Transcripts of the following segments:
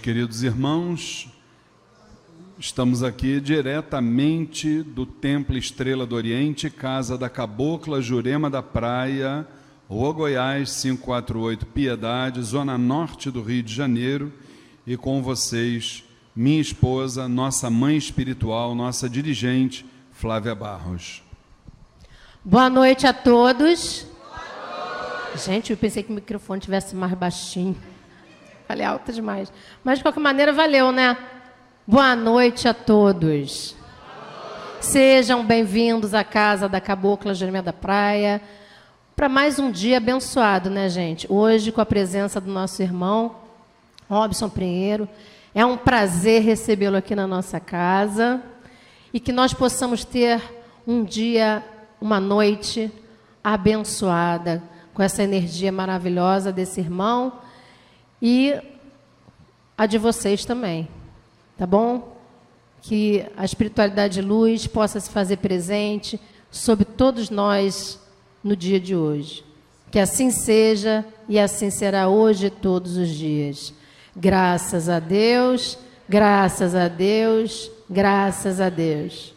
Queridos irmãos. Estamos aqui diretamente do Templo Estrela do Oriente, Casa da Cabocla Jurema da Praia, Rua Goiás 548, Piedade, Zona Norte do Rio de Janeiro, e com vocês, minha esposa, nossa mãe espiritual, nossa dirigente, Flávia Barros. Boa noite a todos. Gente, eu pensei que o microfone tivesse mais baixinho. Falei alto demais. Mas, de qualquer maneira, valeu, né? Boa noite a todos. Sejam bem-vindos à casa da Cabocla Jeremia da Praia para mais um dia abençoado, né, gente? Hoje, com a presença do nosso irmão Robson Pinheiro. É um prazer recebê-lo aqui na nossa casa e que nós possamos ter um dia, uma noite abençoada com essa energia maravilhosa desse irmão e a de vocês também. Tá bom? Que a espiritualidade de luz possa se fazer presente sobre todos nós no dia de hoje. Que assim seja e assim será hoje e todos os dias. Graças a Deus, graças a Deus, graças a Deus.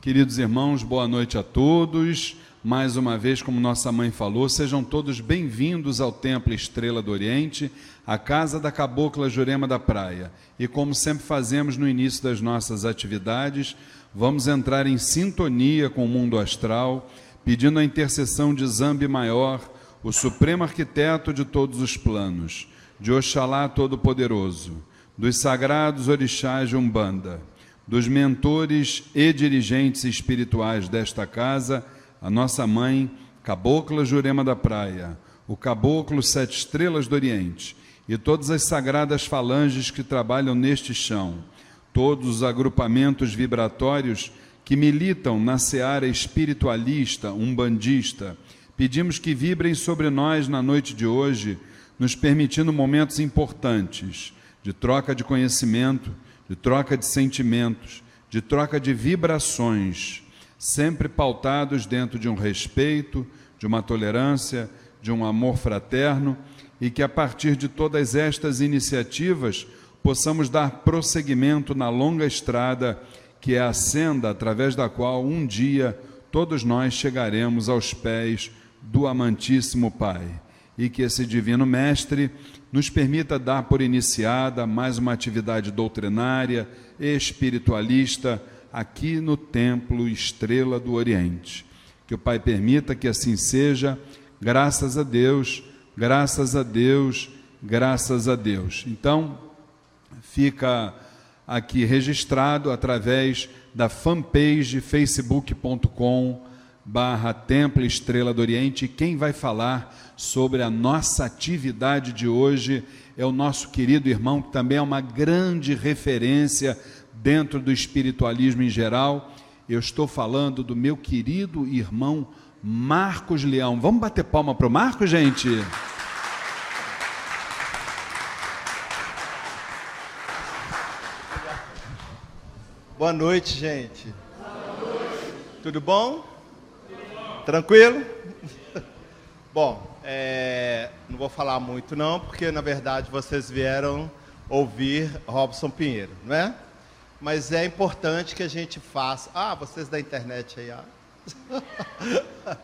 Queridos irmãos, boa noite a todos. Mais uma vez, como nossa mãe falou, sejam todos bem-vindos ao Templo Estrela do Oriente, a casa da Cabocla Jurema da Praia. E como sempre fazemos no início das nossas atividades, vamos entrar em sintonia com o mundo astral, pedindo a intercessão de Zambi Maior, o supremo arquiteto de todos os planos, de Oxalá Todo-Poderoso, dos sagrados orixás de Umbanda, dos mentores e dirigentes espirituais desta casa a nossa mãe, Cabocla Jurema da Praia, o Caboclo Sete Estrelas do Oriente e todas as sagradas falanges que trabalham neste chão, todos os agrupamentos vibratórios que militam na seara espiritualista, umbandista, pedimos que vibrem sobre nós na noite de hoje, nos permitindo momentos importantes de troca de conhecimento, de troca de sentimentos, de troca de vibrações sempre pautados dentro de um respeito, de uma tolerância, de um amor fraterno e que a partir de todas estas iniciativas possamos dar prosseguimento na longa estrada que é a senda através da qual um dia todos nós chegaremos aos pés do amantíssimo Pai. E que esse divino mestre nos permita dar por iniciada mais uma atividade doutrinária, espiritualista, aqui no Templo Estrela do Oriente. Que o Pai permita que assim seja, graças a Deus, graças a Deus, graças a Deus. Então, fica aqui registrado através da fanpage facebook.com barra Templo Estrela do Oriente. Quem vai falar sobre a nossa atividade de hoje é o nosso querido irmão, que também é uma grande referência dentro do espiritualismo em geral. Eu estou falando do meu querido irmão Marcos Leão. Vamos bater palma para o Marcos, gente? Boa noite, gente. Boa noite. Tudo bom? Tudo bom. Tranquilo? bom, é, não vou falar muito não, porque na verdade vocês vieram ouvir Robson Pinheiro, não é? Mas é importante que a gente faça. Ah, vocês da internet aí, ah.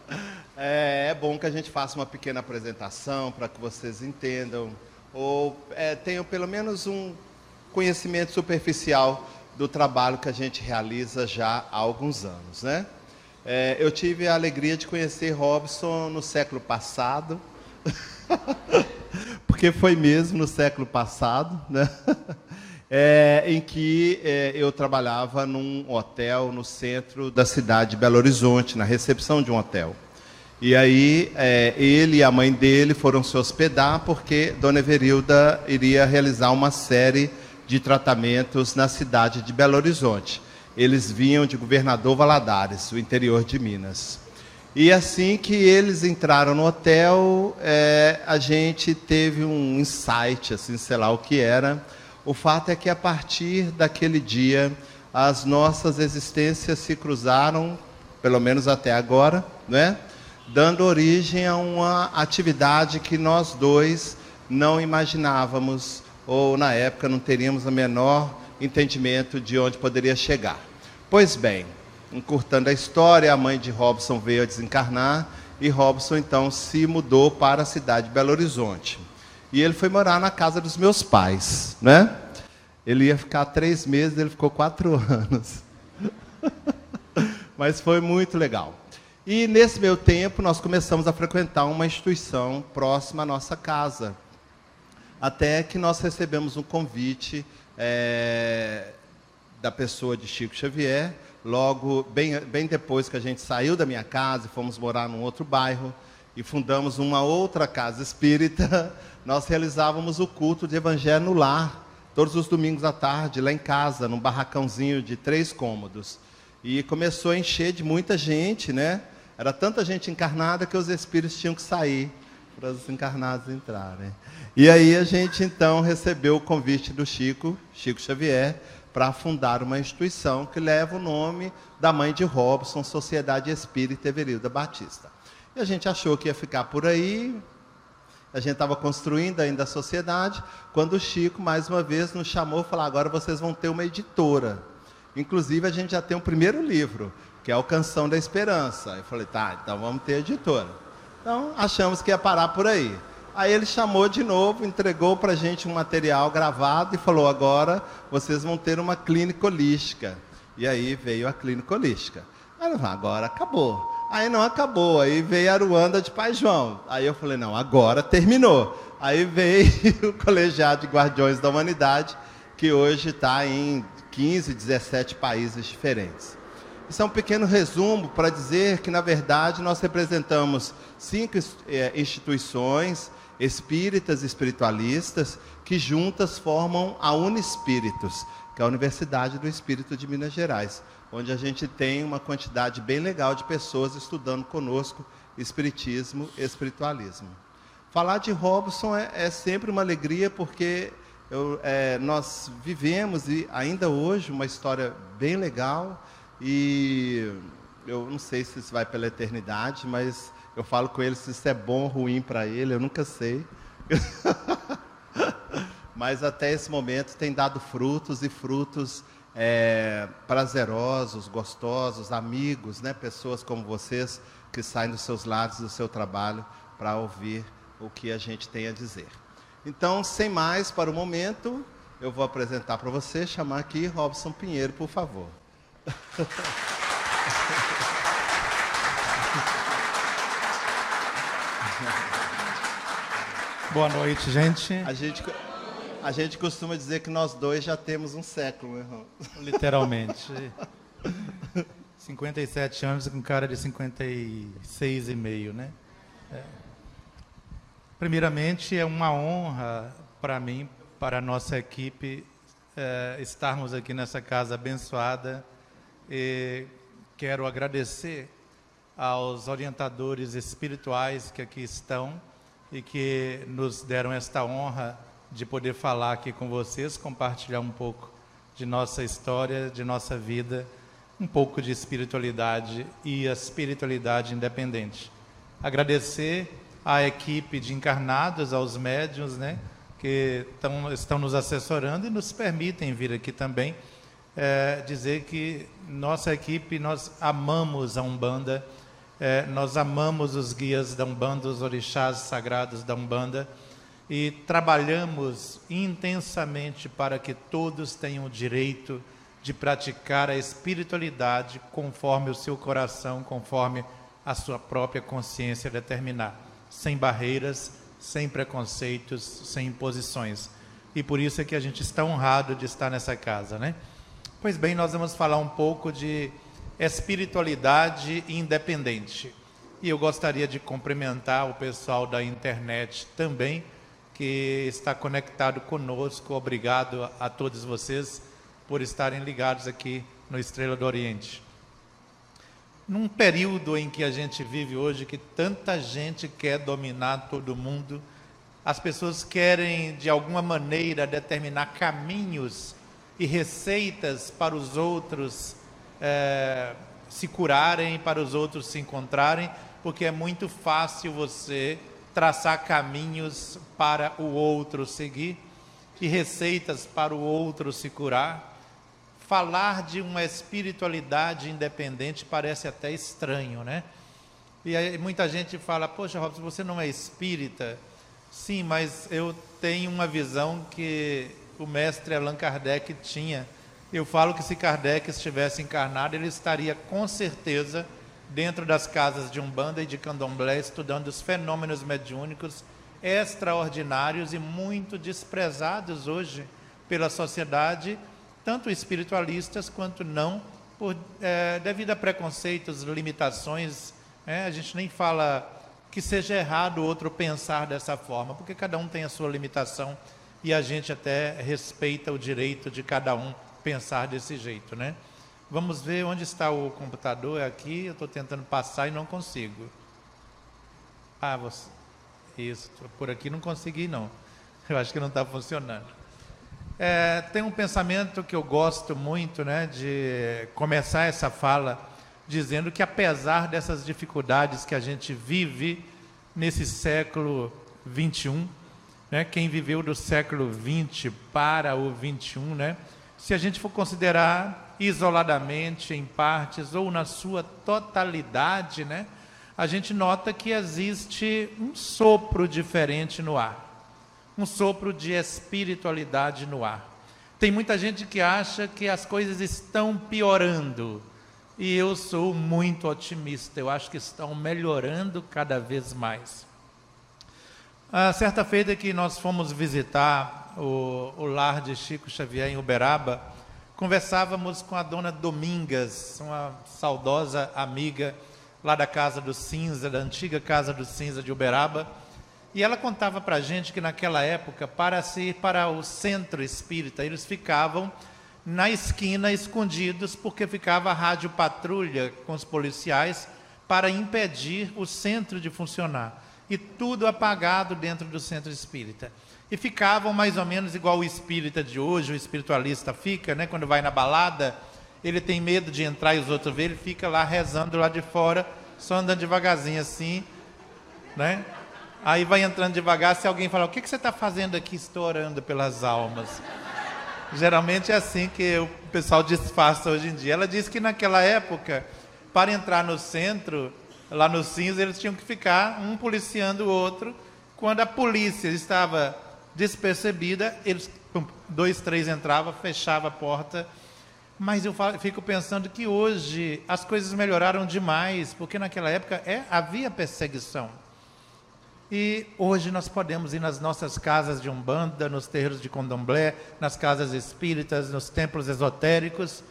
é, é, bom que a gente faça uma pequena apresentação para que vocês entendam, ou é, tenham pelo menos um conhecimento superficial do trabalho que a gente realiza já há alguns anos, né? É, eu tive a alegria de conhecer Robson no século passado, porque foi mesmo no século passado, né? é, em que é, eu trabalhava num hotel no centro da cidade de Belo Horizonte, na recepção de um hotel. E aí é, ele e a mãe dele foram se hospedar porque Dona Everilda iria realizar uma série de tratamentos na cidade de Belo Horizonte. Eles vinham de Governador Valadares, o interior de Minas. E assim que eles entraram no hotel, é, a gente teve um insight, assim, sei lá o que era, o fato é que a partir daquele dia as nossas existências se cruzaram, pelo menos até agora, né? dando origem a uma atividade que nós dois não imaginávamos ou na época não teríamos o menor entendimento de onde poderia chegar. Pois bem, encurtando a história, a mãe de Robson veio a desencarnar e Robson então se mudou para a cidade de Belo Horizonte. E ele foi morar na casa dos meus pais, né? Ele ia ficar três meses, ele ficou quatro anos. Mas foi muito legal. E nesse meio tempo, nós começamos a frequentar uma instituição próxima à nossa casa. Até que nós recebemos um convite é, da pessoa de Chico Xavier, logo, bem, bem depois que a gente saiu da minha casa e fomos morar num outro bairro e fundamos uma outra casa espírita, nós realizávamos o culto de evangelho no lar, todos os domingos à tarde, lá em casa, num barracãozinho de três cômodos. E começou a encher de muita gente, né? Era tanta gente encarnada que os espíritos tinham que sair para os encarnados entrarem. E aí a gente então recebeu o convite do Chico, Chico Xavier, para fundar uma instituição que leva o nome da mãe de Robson, Sociedade Espírita Everilda Batista. E a gente achou que ia ficar por aí, a gente estava construindo ainda a sociedade, quando o Chico, mais uma vez, nos chamou e falou: agora vocês vão ter uma editora. Inclusive, a gente já tem o um primeiro livro, que é o Canção da Esperança. Eu falei, tá, então vamos ter editora. Então, achamos que ia parar por aí. Aí ele chamou de novo, entregou para a gente um material gravado e falou: agora vocês vão ter uma clínica holística. E aí veio a clínica holística. Aí agora acabou. Aí não acabou, aí veio a Aruanda de Pai João. Aí eu falei, não, agora terminou. Aí veio o Colegiado de Guardiões da Humanidade, que hoje está em 15, 17 países diferentes. Isso é um pequeno resumo para dizer que, na verdade, nós representamos cinco é, instituições espíritas e espiritualistas que juntas formam a Unispíritos, que é a Universidade do Espírito de Minas Gerais, onde a gente tem uma quantidade bem legal de pessoas estudando conosco Espiritismo Espiritualismo. Falar de Robson é, é sempre uma alegria, porque eu, é, nós vivemos e ainda hoje uma história bem legal e eu não sei se isso vai pela eternidade, mas eu falo com ele se isso é bom ou ruim para ele, eu nunca sei. mas até esse momento tem dado frutos e frutos é, prazerosos, gostosos, amigos, né? pessoas como vocês que saem dos seus lados, do seu trabalho, para ouvir o que a gente tem a dizer. Então, sem mais para o momento, eu vou apresentar para você, chamar aqui Robson Pinheiro, por favor. Boa noite, gente. A gente, a gente costuma dizer que nós dois já temos um século, irmão. Literalmente. 57 anos com cara de 56 e meio, né? É. Primeiramente, é uma honra para mim, para a nossa equipe, é, estarmos aqui nessa casa abençoada e quero agradecer aos orientadores espirituais que aqui estão e que nos deram esta honra de poder falar aqui com vocês, compartilhar um pouco de nossa história, de nossa vida, um pouco de espiritualidade e a espiritualidade independente. Agradecer à equipe de encarnados, aos médiuns, né, que tão, estão nos assessorando e nos permitem vir aqui também é, dizer que nossa equipe, nós amamos a Umbanda, é, nós amamos os guias da Umbanda, os orixás sagrados da Umbanda, e trabalhamos intensamente para que todos tenham o direito de praticar a espiritualidade conforme o seu coração, conforme a sua própria consciência determinar, sem barreiras, sem preconceitos, sem imposições. E por isso é que a gente está honrado de estar nessa casa, né? Pois bem, nós vamos falar um pouco de espiritualidade independente. E eu gostaria de cumprimentar o pessoal da internet também, que está conectado conosco. Obrigado a todos vocês por estarem ligados aqui no Estrela do Oriente. Num período em que a gente vive hoje, que tanta gente quer dominar todo mundo, as pessoas querem de alguma maneira determinar caminhos e receitas para os outros é, se curarem, para os outros se encontrarem, porque é muito fácil você traçar caminhos para o outro seguir. e receitas para o outro se curar. Falar de uma espiritualidade independente parece até estranho, né? E aí muita gente fala: Poxa, Robson, você não é espírita? Sim, mas eu tenho uma visão que o mestre Allan Kardec tinha. Eu falo que se Kardec estivesse encarnado, ele estaria com certeza dentro das casas de Umbanda e de Candomblé estudando os fenômenos mediúnicos extraordinários e muito desprezados hoje pela sociedade, tanto espiritualistas quanto não, por, é, devido a preconceitos, limitações. É, a gente nem fala que seja errado o outro pensar dessa forma, porque cada um tem a sua limitação e a gente até respeita o direito de cada um pensar desse jeito, né? Vamos ver onde está o computador. É aqui, eu estou tentando passar e não consigo. Ah, você. Isso, por aqui não consegui não. Eu acho que não está funcionando. É, tem um pensamento que eu gosto muito, né, de começar essa fala dizendo que apesar dessas dificuldades que a gente vive nesse século 21, né, quem viveu do século 20 para o 21, né, se a gente for considerar isoladamente, em partes ou na sua totalidade, né, a gente nota que existe um sopro diferente no ar, um sopro de espiritualidade no ar. Tem muita gente que acha que as coisas estão piorando, e eu sou muito otimista, eu acho que estão melhorando cada vez mais. A certa feita que nós fomos visitar o, o lar de Chico Xavier em Uberaba, conversávamos com a dona Domingas, uma saudosa amiga lá da Casa do Cinza, da antiga Casa do Cinza de Uberaba, e ela contava para a gente que naquela época, para se ir para o centro espírita, eles ficavam na esquina escondidos, porque ficava a rádio patrulha com os policiais para impedir o centro de funcionar. E tudo apagado dentro do centro espírita e ficavam mais ou menos igual o espírita de hoje, o espiritualista fica, né? Quando vai na balada, ele tem medo de entrar e os outros ver, ele fica lá rezando lá de fora, só andando devagarzinho assim, né? Aí vai entrando devagar, se alguém falar, o que, que você está fazendo aqui? Estou orando pelas almas. Geralmente é assim que o pessoal disfarça hoje em dia. Ela disse que naquela época, para entrar no centro, lá no cinza, eles tinham que ficar um policiando o outro. Quando a polícia estava despercebida, eles, dois, três entrava, fechava a porta. Mas eu fico pensando que hoje as coisas melhoraram demais, porque naquela época é, havia perseguição. E hoje nós podemos ir nas nossas casas de umbanda, nos terreiros de candomblé, nas casas espíritas, nos templos esotéricos,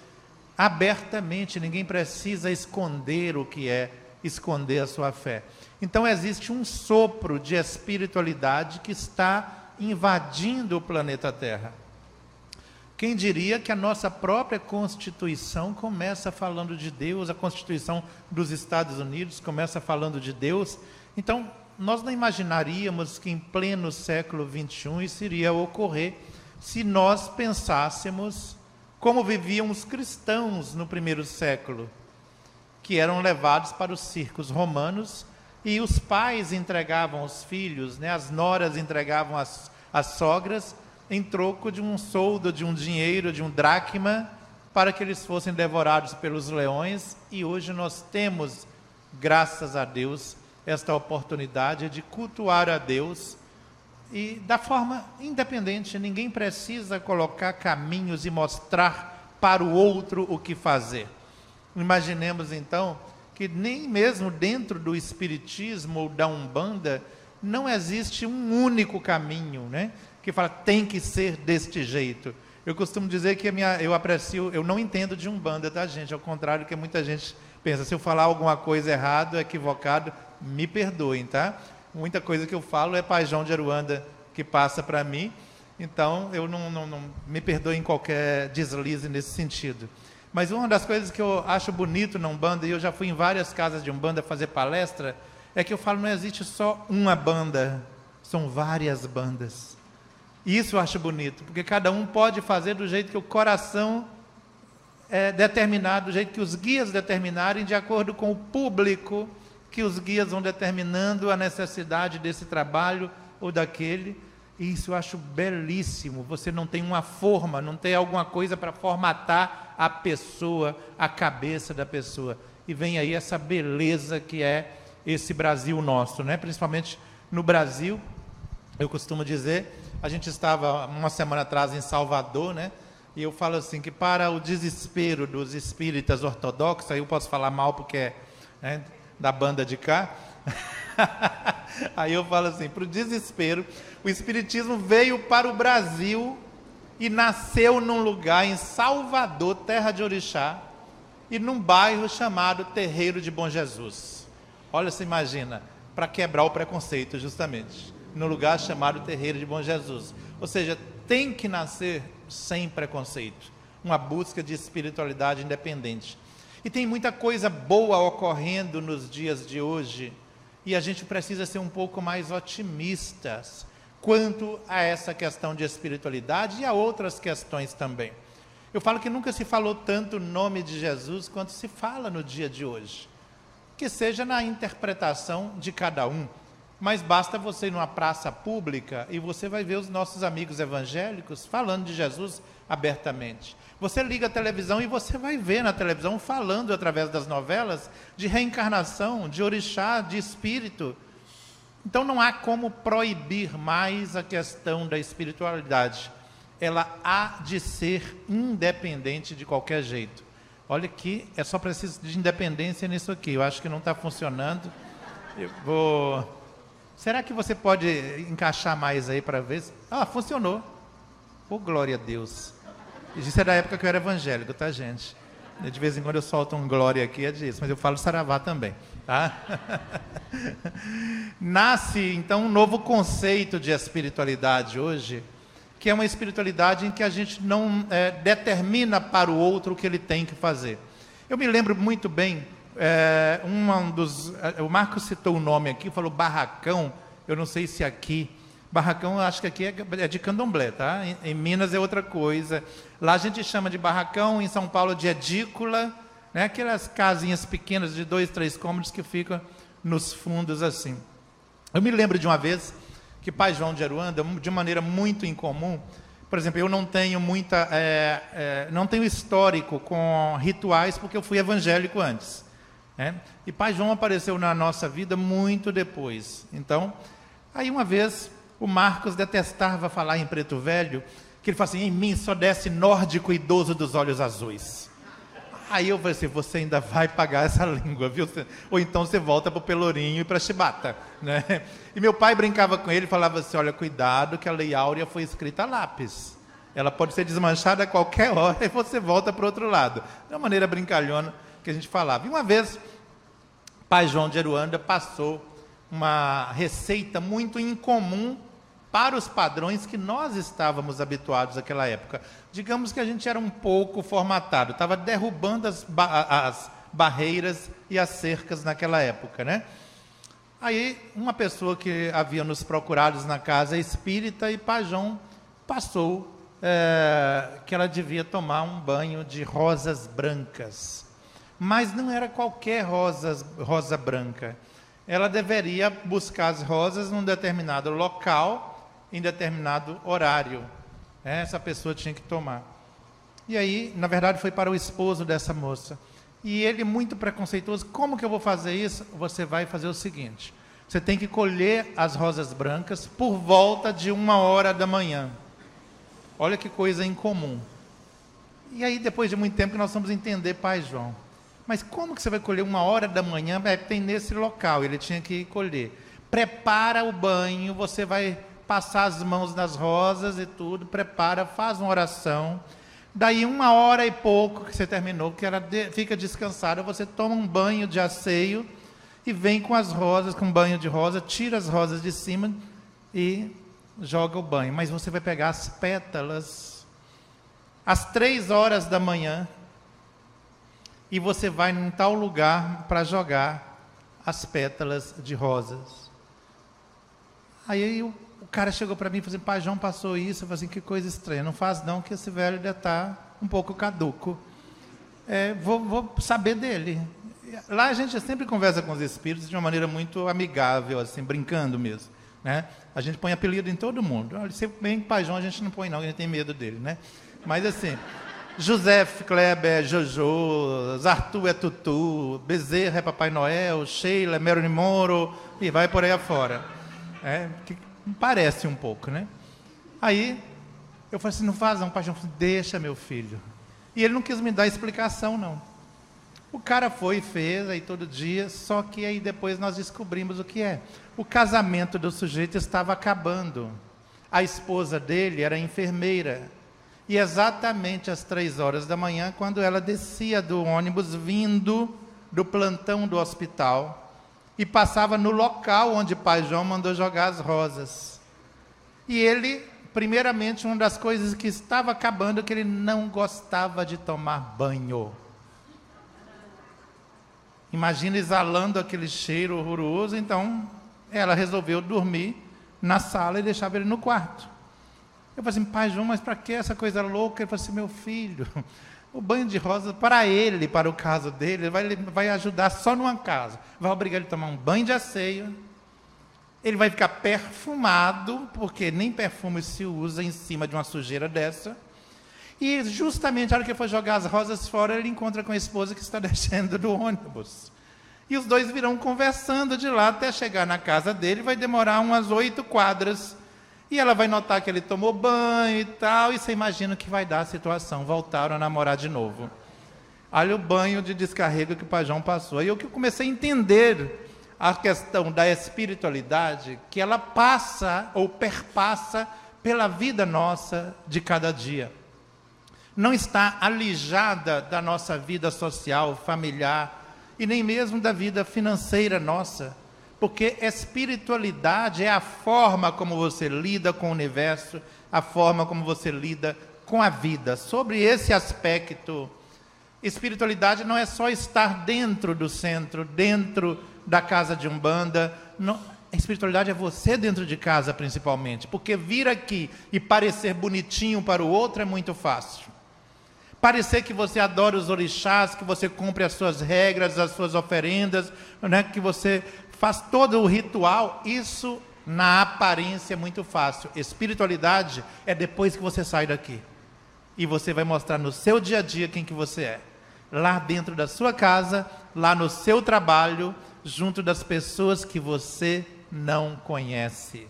abertamente, ninguém precisa esconder o que é, esconder a sua fé. Então existe um sopro de espiritualidade que está invadindo o planeta Terra. Quem diria que a nossa própria Constituição começa falando de Deus, a Constituição dos Estados Unidos começa falando de Deus. Então, nós não imaginaríamos que em pleno século XXI isso iria ocorrer se nós pensássemos como viviam os cristãos no primeiro século, que eram levados para os circos romanos e os pais entregavam os filhos, né, as noras entregavam as, as sogras, em troco de um soldo, de um dinheiro, de um dracma, para que eles fossem devorados pelos leões. E hoje nós temos, graças a Deus, esta oportunidade de cultuar a Deus e da forma independente. Ninguém precisa colocar caminhos e mostrar para o outro o que fazer. Imaginemos então que nem mesmo dentro do espiritismo ou da umbanda não existe um único caminho, né? Que fala tem que ser deste jeito. Eu costumo dizer que minha, eu aprecio, eu não entendo de umbanda, tá gente? Ao contrário que muita gente pensa, se eu falar alguma coisa errado, equivocado, me perdoem, tá? Muita coisa que eu falo é Pajão de Aruanda que passa para mim, então eu não, não, não me perdoem qualquer deslize nesse sentido. Mas uma das coisas que eu acho bonito na Umbanda, e eu já fui em várias casas de Umbanda fazer palestra, é que eu falo, não existe só uma banda, são várias bandas. E isso eu acho bonito, porque cada um pode fazer do jeito que o coração é determinado, do jeito que os guias determinarem, de acordo com o público que os guias vão determinando a necessidade desse trabalho ou daquele. Isso eu acho belíssimo. Você não tem uma forma, não tem alguma coisa para formatar a pessoa, a cabeça da pessoa. E vem aí essa beleza que é esse Brasil nosso, né? Principalmente no Brasil, eu costumo dizer, a gente estava uma semana atrás em Salvador, né? E eu falo assim que para o desespero dos espíritas ortodoxos, aí eu posso falar mal porque é né, da banda de cá. aí eu falo assim, para o desespero, o espiritismo veio para o Brasil e nasceu num lugar em Salvador, terra de Orixá, e num bairro chamado Terreiro de Bom Jesus. Olha, você imagina, para quebrar o preconceito, justamente, no lugar chamado Terreiro de Bom Jesus. Ou seja, tem que nascer sem preconceito, uma busca de espiritualidade independente. E tem muita coisa boa ocorrendo nos dias de hoje, e a gente precisa ser um pouco mais otimistas quanto a essa questão de espiritualidade e a outras questões também. Eu falo que nunca se falou tanto o nome de Jesus quanto se fala no dia de hoje. Que seja na interpretação de cada um. Mas basta você ir numa praça pública e você vai ver os nossos amigos evangélicos falando de Jesus abertamente. Você liga a televisão e você vai ver na televisão falando através das novelas de reencarnação, de orixá, de espírito. Então não há como proibir mais a questão da espiritualidade. Ela há de ser independente de qualquer jeito. Olha que é só preciso de independência nisso aqui. Eu acho que não está funcionando. Eu vou Será que você pode encaixar mais aí para ver? Ah, funcionou. Oh, glória a Deus. Isso é da época que eu era evangélico, tá, gente? De vez em quando eu solto um glória aqui, é disso, mas eu falo saravá também, tá? Nasce, então, um novo conceito de espiritualidade hoje, que é uma espiritualidade em que a gente não é, determina para o outro o que ele tem que fazer. Eu me lembro muito bem é, um dos, é, o Marcos citou o nome aqui, falou barracão. Eu não sei se aqui. Barracão, acho que aqui é, é de candomblé, tá? Em, Minas é outra coisa. Lá a gente chama de barracão, em São Paulo de edícula, né? aquelas casinhas pequenas de dois, três cômodos que ficam nos fundos assim. Eu me lembro de uma vez que Pai João de Aruanda, de maneira muito incomum, por exemplo, eu não tenho muita, é, é, não tenho histórico com rituais porque eu fui evangélico antes. Né? E Pai João apareceu na nossa vida muito depois. Então, aí uma vez o Marcos detestava falar em preto velho, que ele falou assim: em mim só desce nórdico idoso dos olhos azuis. Aí eu falei assim: você ainda vai pagar essa língua, viu? Ou então você volta para o Pelourinho e para Chibata. Né? E meu pai brincava com ele falava assim: olha, cuidado, que a Lei Áurea foi escrita a lápis. Ela pode ser desmanchada a qualquer hora e você volta para o outro lado. De uma maneira brincalhona que a gente falava. E uma vez, pai João de Aruanda passou uma receita muito incomum para os padrões que nós estávamos habituados naquela época. Digamos que a gente era um pouco formatado, estava derrubando as, ba as barreiras e as cercas naquela época, né? Aí, uma pessoa que havia nos procurado na casa espírita e Pajão passou é, que ela devia tomar um banho de rosas brancas. Mas não era qualquer rosa branca. Ela deveria buscar as rosas num determinado local, em determinado horário. Essa pessoa tinha que tomar. E aí, na verdade, foi para o esposo dessa moça. E ele, muito preconceituoso, como que eu vou fazer isso? Você vai fazer o seguinte: você tem que colher as rosas brancas por volta de uma hora da manhã. Olha que coisa incomum. E aí, depois de muito tempo, nós vamos entender, Pai João. Mas como que você vai colher uma hora da manhã? É, tem nesse local, ele tinha que colher. Prepara o banho, você vai passar as mãos nas rosas e tudo, prepara, faz uma oração. Daí uma hora e pouco que você terminou, que ela fica descansada, você toma um banho de asseio e vem com as rosas, com um banho de rosa, tira as rosas de cima e joga o banho. Mas você vai pegar as pétalas às três horas da manhã, e você vai em tal lugar para jogar as pétalas de rosas. Aí o cara chegou para mim e falou assim, pai João passou isso, eu falei assim, que coisa estranha, não faz não, que esse velho ainda está um pouco caduco. É, vou, vou saber dele. Lá a gente sempre conversa com os espíritos de uma maneira muito amigável, assim, brincando mesmo. Né? A gente põe apelido em todo mundo. Se bem João a gente não põe não, a gente tem medo dele, né? Mas assim, José Kleber é Jojo, Arthur é Tutu, Bezerra é Papai Noel, Sheila é Marilyn Moro, e vai por aí afora. É, que parece um pouco, né? Aí, eu falei assim, não faz não, Pai João. Deixa, meu filho. E ele não quis me dar explicação, não. O cara foi e fez aí todo dia, só que aí depois nós descobrimos o que é. O casamento do sujeito estava acabando. A esposa dele era enfermeira. E exatamente às três horas da manhã, quando ela descia do ônibus vindo do plantão do hospital e passava no local onde pai João mandou jogar as rosas. E ele, primeiramente, uma das coisas que estava acabando é que ele não gostava de tomar banho. Imagina exalando aquele cheiro horroroso, então ela resolveu dormir na sala e deixava ele no quarto. Eu falei assim, pai João, mas para que essa coisa louca? Ele falou assim, meu filho, o banho de rosa para ele, para o caso dele, vai, vai ajudar só numa casa. Vai obrigar ele a tomar um banho de asseio. Ele vai ficar perfumado, porque nem perfume se usa em cima de uma sujeira dessa. E justamente na hora que ele for jogar as rosas fora, ele encontra com a esposa que está descendo do ônibus. E os dois virão conversando de lá até chegar na casa dele, vai demorar umas oito quadras. E ela vai notar que ele tomou banho e tal, e você imagina o que vai dar a situação. Voltaram a namorar de novo. Olha o banho de descarrego que o Pajão passou. E eu que comecei a entender a questão da espiritualidade, que ela passa ou perpassa pela vida nossa de cada dia não está alijada da nossa vida social, familiar e nem mesmo da vida financeira nossa, porque espiritualidade é a forma como você lida com o universo, a forma como você lida com a vida. Sobre esse aspecto, espiritualidade não é só estar dentro do centro, dentro da casa de umbanda. Não, a espiritualidade é você dentro de casa, principalmente, porque vir aqui e parecer bonitinho para o outro é muito fácil parecer que você adora os orixás, que você cumpre as suas regras, as suas oferendas, né, que você faz todo o ritual, isso na aparência é muito fácil. Espiritualidade é depois que você sai daqui. E você vai mostrar no seu dia a dia quem que você é. Lá dentro da sua casa, lá no seu trabalho, junto das pessoas que você não conhece.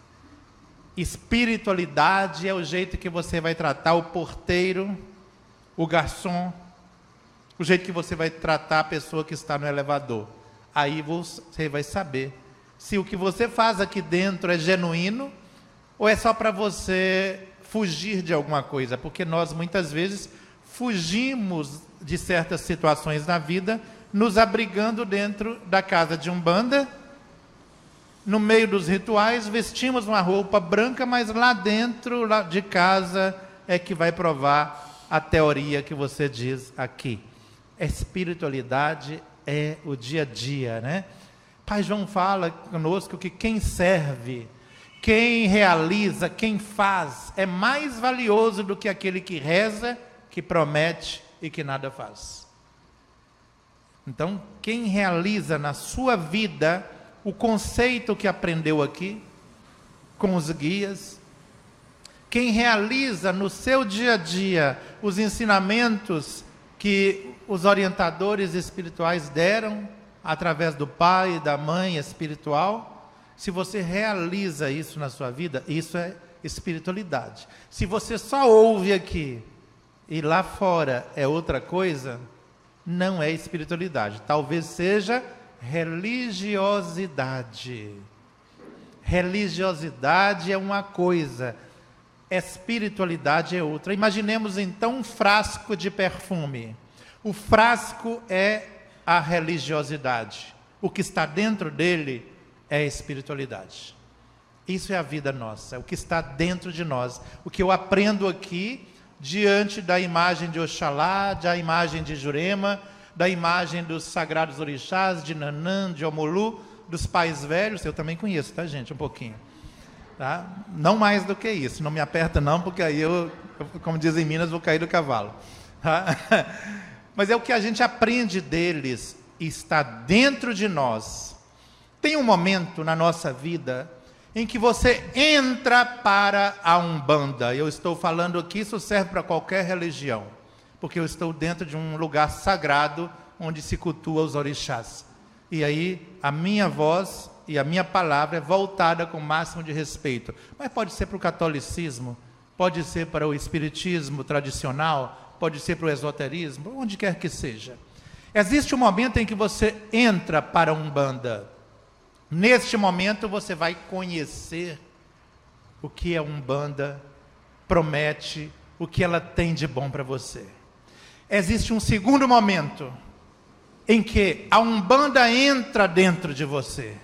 Espiritualidade é o jeito que você vai tratar o porteiro, o garçom, o jeito que você vai tratar a pessoa que está no elevador. Aí você vai saber se o que você faz aqui dentro é genuíno ou é só para você fugir de alguma coisa, porque nós muitas vezes fugimos de certas situações na vida, nos abrigando dentro da casa de umbanda, no meio dos rituais, vestimos uma roupa branca, mas lá dentro lá de casa é que vai provar a teoria que você diz aqui. Espiritualidade é o dia a dia, né? Pai João fala conosco que quem serve, quem realiza, quem faz, é mais valioso do que aquele que reza, que promete e que nada faz. Então, quem realiza na sua vida o conceito que aprendeu aqui, com os guias, quem realiza no seu dia a dia os ensinamentos que os orientadores espirituais deram através do pai e da mãe espiritual, se você realiza isso na sua vida, isso é espiritualidade. Se você só ouve aqui e lá fora é outra coisa, não é espiritualidade. Talvez seja religiosidade. Religiosidade é uma coisa, espiritualidade é outra. Imaginemos então um frasco de perfume. O frasco é a religiosidade. O que está dentro dele é a espiritualidade. Isso é a vida nossa, o que está dentro de nós. O que eu aprendo aqui, diante da imagem de Oxalá, da imagem de Jurema, da imagem dos sagrados orixás, de Nanã, de Omolu, dos pais velhos, eu também conheço, tá, gente? Um pouquinho. Tá? Não mais do que isso. Não me aperta não, porque aí eu, como dizem em Minas, vou cair do cavalo. Tá? Mas é o que a gente aprende deles está dentro de nós. Tem um momento na nossa vida em que você entra para a Umbanda. Eu estou falando aqui, isso serve para qualquer religião, porque eu estou dentro de um lugar sagrado onde se cultua os orixás. E aí a minha voz e a minha palavra é voltada com o máximo de respeito. Mas pode ser para o catolicismo, pode ser para o espiritismo tradicional, pode ser para o esoterismo, onde quer que seja. Existe um momento em que você entra para a Umbanda. Neste momento você vai conhecer o que a Umbanda promete, o que ela tem de bom para você. Existe um segundo momento em que a Umbanda entra dentro de você.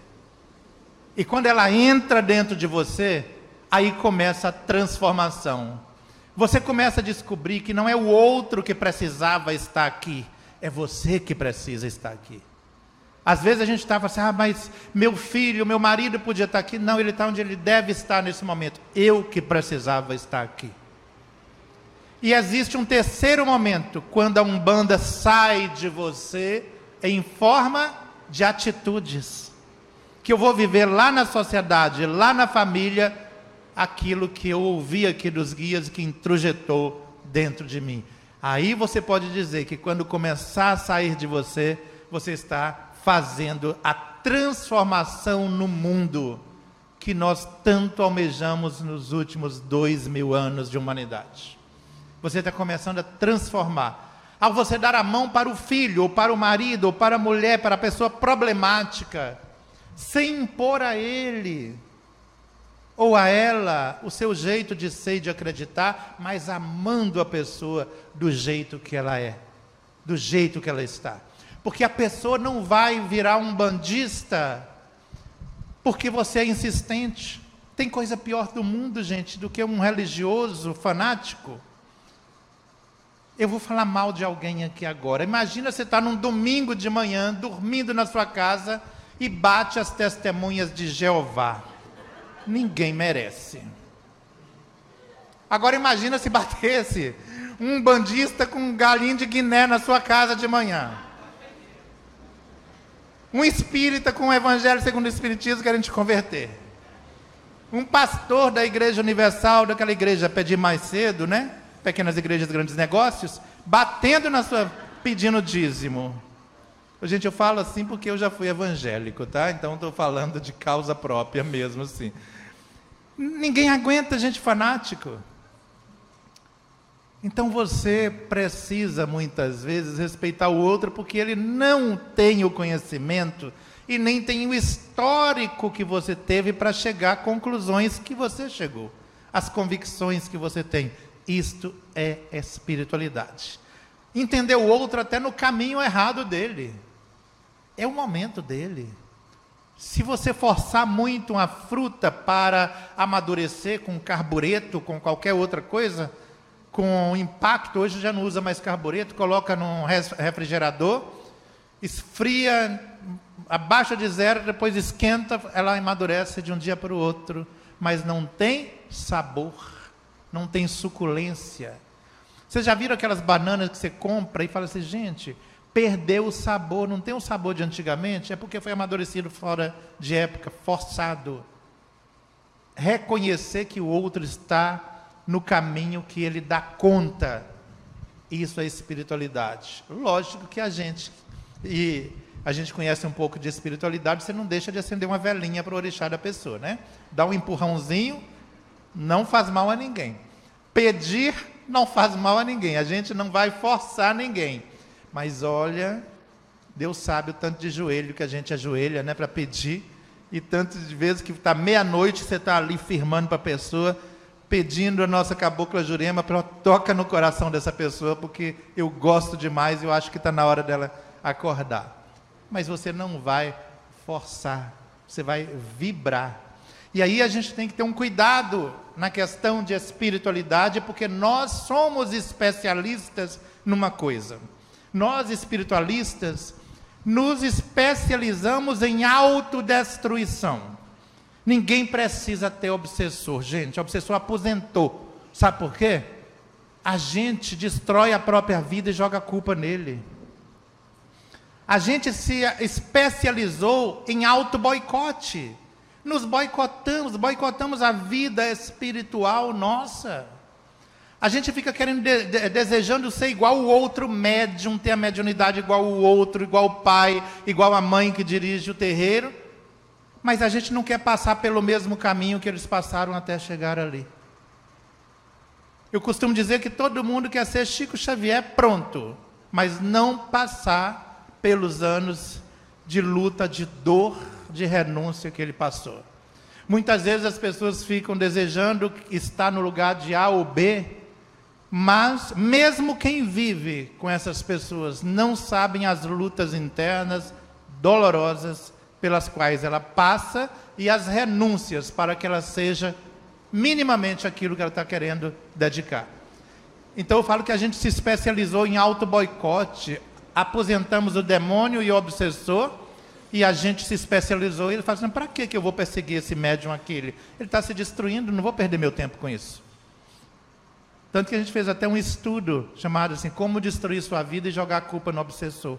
E quando ela entra dentro de você, aí começa a transformação. Você começa a descobrir que não é o outro que precisava estar aqui, é você que precisa estar aqui. Às vezes a gente estava assim, ah, mas meu filho, meu marido podia estar aqui. Não, ele está onde ele deve estar nesse momento. Eu que precisava estar aqui. E existe um terceiro momento, quando a Umbanda sai de você em forma de atitudes. Que eu vou viver lá na sociedade, lá na família, aquilo que eu ouvi aqui dos guias que introjetou dentro de mim. Aí você pode dizer que quando começar a sair de você, você está fazendo a transformação no mundo que nós tanto almejamos nos últimos dois mil anos de humanidade. Você está começando a transformar. Ao você dar a mão para o filho, ou para o marido, ou para a mulher, para a pessoa problemática, sem impor a ele ou a ela o seu jeito de ser e de acreditar, mas amando a pessoa do jeito que ela é, do jeito que ela está. Porque a pessoa não vai virar um bandista porque você é insistente. Tem coisa pior do mundo, gente, do que um religioso fanático. Eu vou falar mal de alguém aqui agora. Imagina você estar tá num domingo de manhã, dormindo na sua casa e bate as testemunhas de Jeová ninguém merece. Agora imagina se batesse um bandista com um galinho de Guiné na sua casa de manhã. Um espírita com o evangelho segundo o espiritismo querendo te converter. Um pastor da igreja universal, daquela igreja pedir mais cedo, né? Pequenas igrejas, grandes negócios, batendo na sua pedindo dízimo. Gente, eu falo assim porque eu já fui evangélico, tá? Então estou falando de causa própria mesmo, assim. Ninguém aguenta gente fanático. Então você precisa muitas vezes respeitar o outro porque ele não tem o conhecimento e nem tem o histórico que você teve para chegar a conclusões que você chegou, as convicções que você tem. Isto é espiritualidade. Entender o outro até no caminho errado dele. É o momento dele. Se você forçar muito uma fruta para amadurecer com carbureto, com qualquer outra coisa, com impacto, hoje já não usa mais carbureto, coloca num refrigerador, esfria, abaixa de zero, depois esquenta, ela amadurece de um dia para o outro, mas não tem sabor, não tem suculência. Vocês já viram aquelas bananas que você compra e fala assim, gente, perdeu o sabor, não tem o sabor de antigamente, é porque foi amadurecido fora de época, forçado. Reconhecer que o outro está no caminho que ele dá conta. Isso é espiritualidade. Lógico que a gente, e a gente conhece um pouco de espiritualidade, você não deixa de acender uma velhinha para o orixá da pessoa, né? Dá um empurrãozinho, não faz mal a ninguém. Pedir não faz mal a ninguém. A gente não vai forçar ninguém. Mas olha, Deus sabe o tanto de joelho que a gente ajoelha, né, para pedir, e tantas vezes que está meia-noite, você está ali firmando para a pessoa, pedindo a nossa cabocla Jurema para toca no coração dessa pessoa, porque eu gosto demais e eu acho que está na hora dela acordar. Mas você não vai forçar, você vai vibrar. E aí a gente tem que ter um cuidado na questão de espiritualidade, porque nós somos especialistas numa coisa. Nós espiritualistas nos especializamos em autodestruição. Ninguém precisa ter obsessor. Gente, o obsessor aposentou. Sabe por quê? A gente destrói a própria vida e joga a culpa nele. A gente se especializou em auto-boicote. Nos boicotamos, boicotamos a vida espiritual nossa. A gente fica querendo, de, de, desejando ser igual o outro médium, ter a mediunidade igual o outro, igual o pai, igual a mãe que dirige o terreiro. Mas a gente não quer passar pelo mesmo caminho que eles passaram até chegar ali. Eu costumo dizer que todo mundo quer ser Chico Xavier pronto, mas não passar pelos anos de luta, de dor, de renúncia que ele passou. Muitas vezes as pessoas ficam desejando estar no lugar de A ou B, mas mesmo quem vive com essas pessoas não sabem as lutas internas dolorosas pelas quais ela passa e as renúncias para que ela seja minimamente aquilo que ela está querendo dedicar. Então eu falo que a gente se especializou em auto-boicote, aposentamos o demônio e o obsessor, e a gente se especializou. E ele fala assim: para que eu vou perseguir esse médium aqui? Ele está se destruindo, não vou perder meu tempo com isso. Tanto que a gente fez até um estudo chamado assim: Como destruir sua vida e jogar a culpa no obsessor.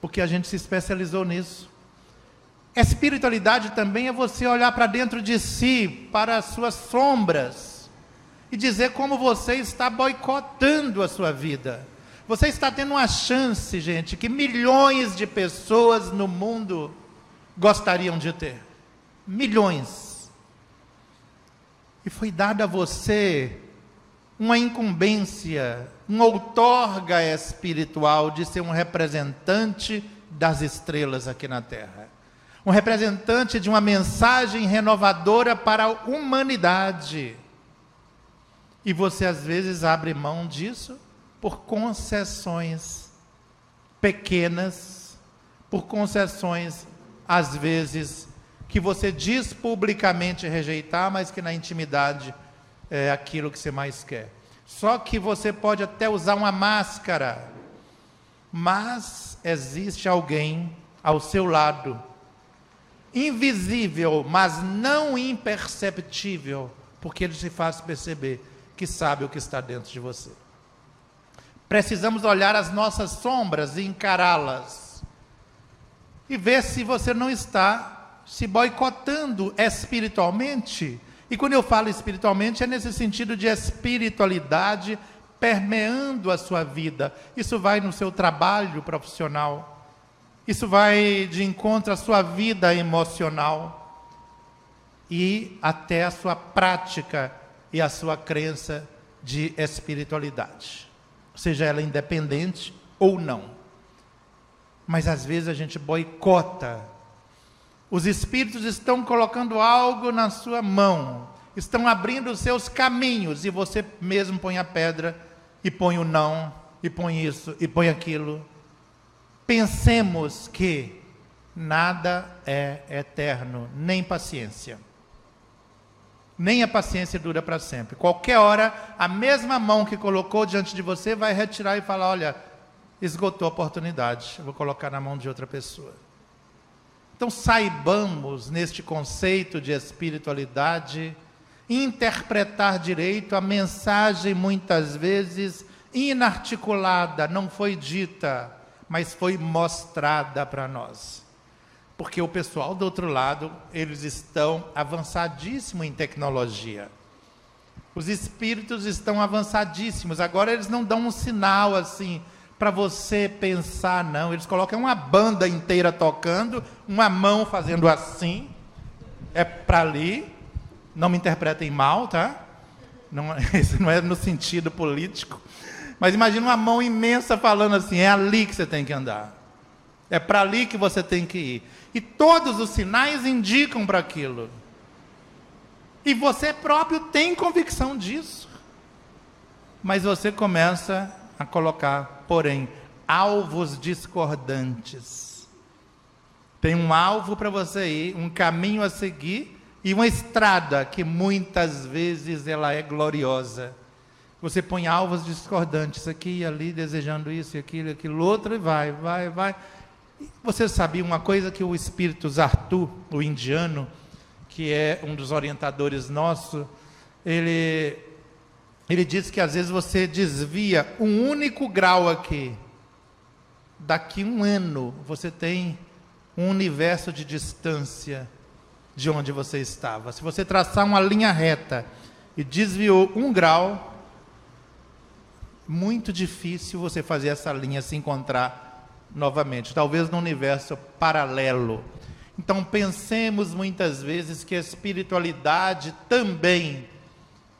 Porque a gente se especializou nisso. Espiritualidade também é você olhar para dentro de si, para as suas sombras, e dizer como você está boicotando a sua vida. Você está tendo uma chance, gente, que milhões de pessoas no mundo gostariam de ter. Milhões. E foi dada a você uma incumbência, uma outorga espiritual de ser um representante das estrelas aqui na Terra um representante de uma mensagem renovadora para a humanidade. E você às vezes abre mão disso por concessões pequenas, por concessões às vezes que você diz publicamente rejeitar, mas que na intimidade é aquilo que você mais quer. Só que você pode até usar uma máscara, mas existe alguém ao seu lado invisível, mas não imperceptível, porque ele se faz perceber que sabe o que está dentro de você. Precisamos olhar as nossas sombras e encará-las. E ver se você não está se boicotando espiritualmente. E quando eu falo espiritualmente, é nesse sentido de espiritualidade permeando a sua vida. Isso vai no seu trabalho profissional isso vai de encontro à sua vida emocional e até a sua prática e a sua crença de espiritualidade, seja ela independente ou não. Mas às vezes a gente boicota. Os espíritos estão colocando algo na sua mão, estão abrindo os seus caminhos e você mesmo põe a pedra e põe o não, e põe isso, e põe aquilo pensemos que nada é eterno, nem paciência. Nem a paciência dura para sempre. Qualquer hora, a mesma mão que colocou diante de você vai retirar e falar: olha, esgotou a oportunidade, vou colocar na mão de outra pessoa. Então, saibamos, neste conceito de espiritualidade, interpretar direito a mensagem, muitas vezes inarticulada, não foi dita mas foi mostrada para nós. Porque o pessoal do outro lado, eles estão avançadíssimo em tecnologia. Os espíritos estão avançadíssimos. Agora eles não dão um sinal assim para você pensar, não. Eles colocam uma banda inteira tocando, uma mão fazendo assim. É para ali. Não me interpretem mal, tá? Não, isso não é no sentido político. Mas imagina uma mão imensa falando assim: é ali que você tem que andar. É para ali que você tem que ir. E todos os sinais indicam para aquilo. E você próprio tem convicção disso. Mas você começa a colocar, porém, alvos discordantes. Tem um alvo para você ir, um caminho a seguir e uma estrada que muitas vezes ela é gloriosa você põe alvos discordantes aqui e ali, desejando isso e aquilo e aquilo outro, e vai, vai, vai. você sabia uma coisa que o espírito Zartu, o indiano, que é um dos orientadores nossos, ele, ele diz que às vezes você desvia um único grau aqui. Daqui um ano você tem um universo de distância de onde você estava. Se você traçar uma linha reta e desviou um grau, muito difícil você fazer essa linha se encontrar novamente, talvez no universo paralelo. Então pensemos muitas vezes que a espiritualidade também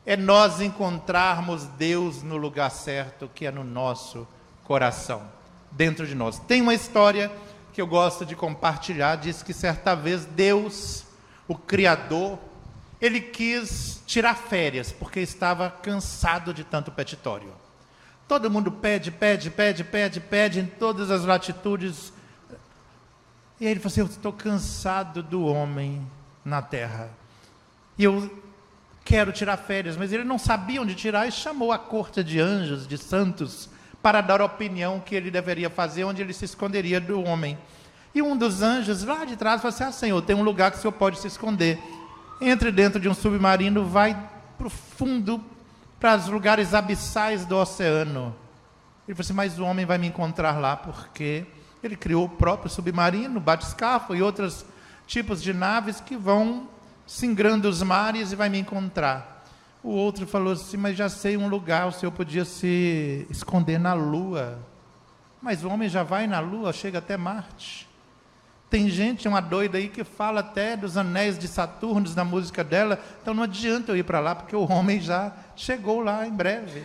é nós encontrarmos Deus no lugar certo, que é no nosso coração, dentro de nós. Tem uma história que eu gosto de compartilhar, diz que certa vez Deus, o Criador, ele quis tirar férias, porque estava cansado de tanto petitório. Todo mundo pede, pede, pede, pede, pede, em todas as latitudes. E aí ele falou assim: Eu estou cansado do homem na terra. E eu quero tirar férias. Mas ele não sabia onde tirar e chamou a corte de anjos, de santos, para dar a opinião que ele deveria fazer, onde ele se esconderia do homem. E um dos anjos lá de trás falou assim: Ah, Senhor, tem um lugar que o Senhor pode se esconder. Entre dentro de um submarino, vai para o fundo, para os lugares abissais do oceano. Ele falou assim: Mas o homem vai me encontrar lá, porque ele criou o próprio submarino, batiscafo e outros tipos de naves que vão singrando os mares e vai me encontrar. O outro falou assim: Mas já sei um lugar, o senhor podia se esconder na lua. Mas o homem já vai na lua, chega até Marte. Tem gente, uma doida aí, que fala até dos anéis de Saturno na música dela, então não adianta eu ir para lá, porque o homem já chegou lá em breve.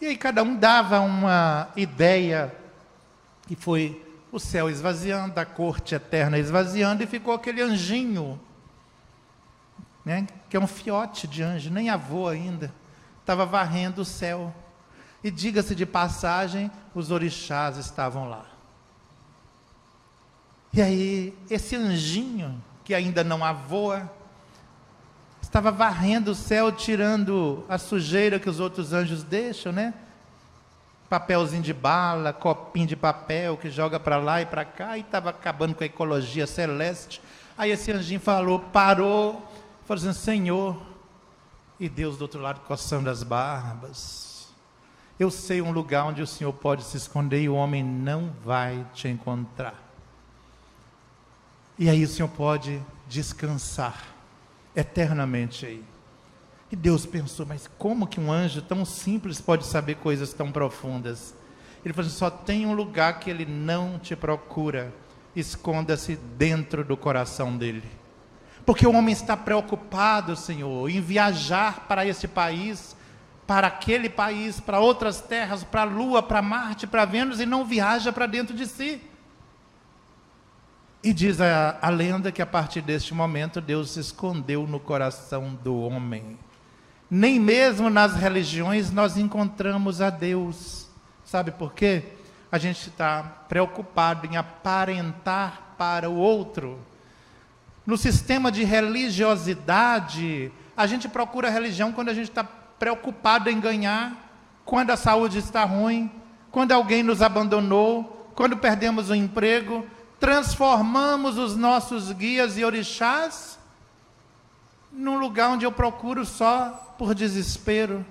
E aí cada um dava uma ideia, e foi o céu esvaziando, a corte eterna esvaziando, e ficou aquele anjinho né, que é um fiote de anjo, nem avô ainda, estava varrendo o céu. E diga-se de passagem, os orixás estavam lá. E aí, esse anjinho, que ainda não avoa, estava varrendo o céu, tirando a sujeira que os outros anjos deixam, né? Papelzinho de bala, copinho de papel que joga para lá e para cá, e estava acabando com a ecologia celeste. Aí esse anjinho falou, parou, Assim, Senhor, e Deus do outro lado coçando as barbas. Eu sei um lugar onde o Senhor pode se esconder e o homem não vai te encontrar. E aí o Senhor pode descansar eternamente aí. E Deus pensou, mas como que um anjo tão simples pode saber coisas tão profundas? Ele falou assim, só tem um lugar que ele não te procura. Esconda-se dentro do coração dele. Porque o homem está preocupado, Senhor, em viajar para esse país, para aquele país, para outras terras, para a Lua, para Marte, para Vênus, e não viaja para dentro de si. E diz a, a lenda que a partir deste momento Deus se escondeu no coração do homem. Nem mesmo nas religiões nós encontramos a Deus. Sabe por quê? A gente está preocupado em aparentar para o outro no sistema de religiosidade, a gente procura religião quando a gente está preocupado em ganhar, quando a saúde está ruim, quando alguém nos abandonou, quando perdemos o emprego. Transformamos os nossos guias e orixás num lugar onde eu procuro só por desespero.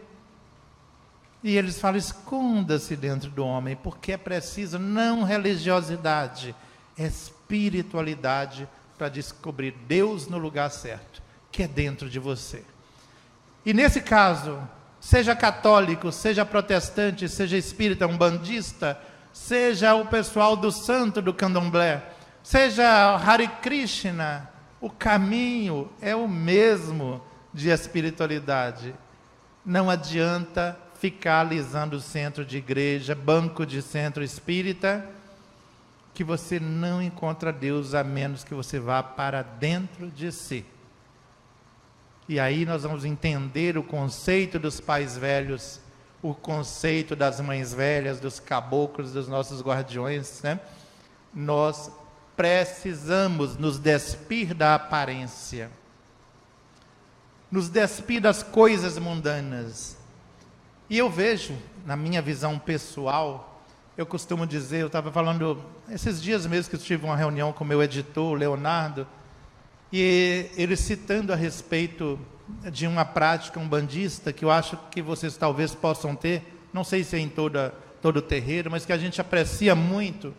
E eles falam: esconda-se dentro do homem, porque é preciso não religiosidade, espiritualidade para descobrir Deus no lugar certo, que é dentro de você. E nesse caso, seja católico, seja protestante, seja espírita, umbandista, seja o pessoal do santo do candomblé, seja Hare Krishna, o caminho é o mesmo de espiritualidade. Não adianta ficar alisando o centro de igreja, banco de centro espírita, que você não encontra Deus a menos que você vá para dentro de si. E aí nós vamos entender o conceito dos pais velhos, o conceito das mães velhas, dos caboclos, dos nossos guardiões, né? Nós precisamos nos despir da aparência, nos despir das coisas mundanas. E eu vejo, na minha visão pessoal, eu costumo dizer, eu estava falando esses dias mesmo que eu tive uma reunião com meu editor, Leonardo, e ele citando a respeito de uma prática umbandista que eu acho que vocês talvez possam ter, não sei se é em toda, todo o terreiro, mas que a gente aprecia muito,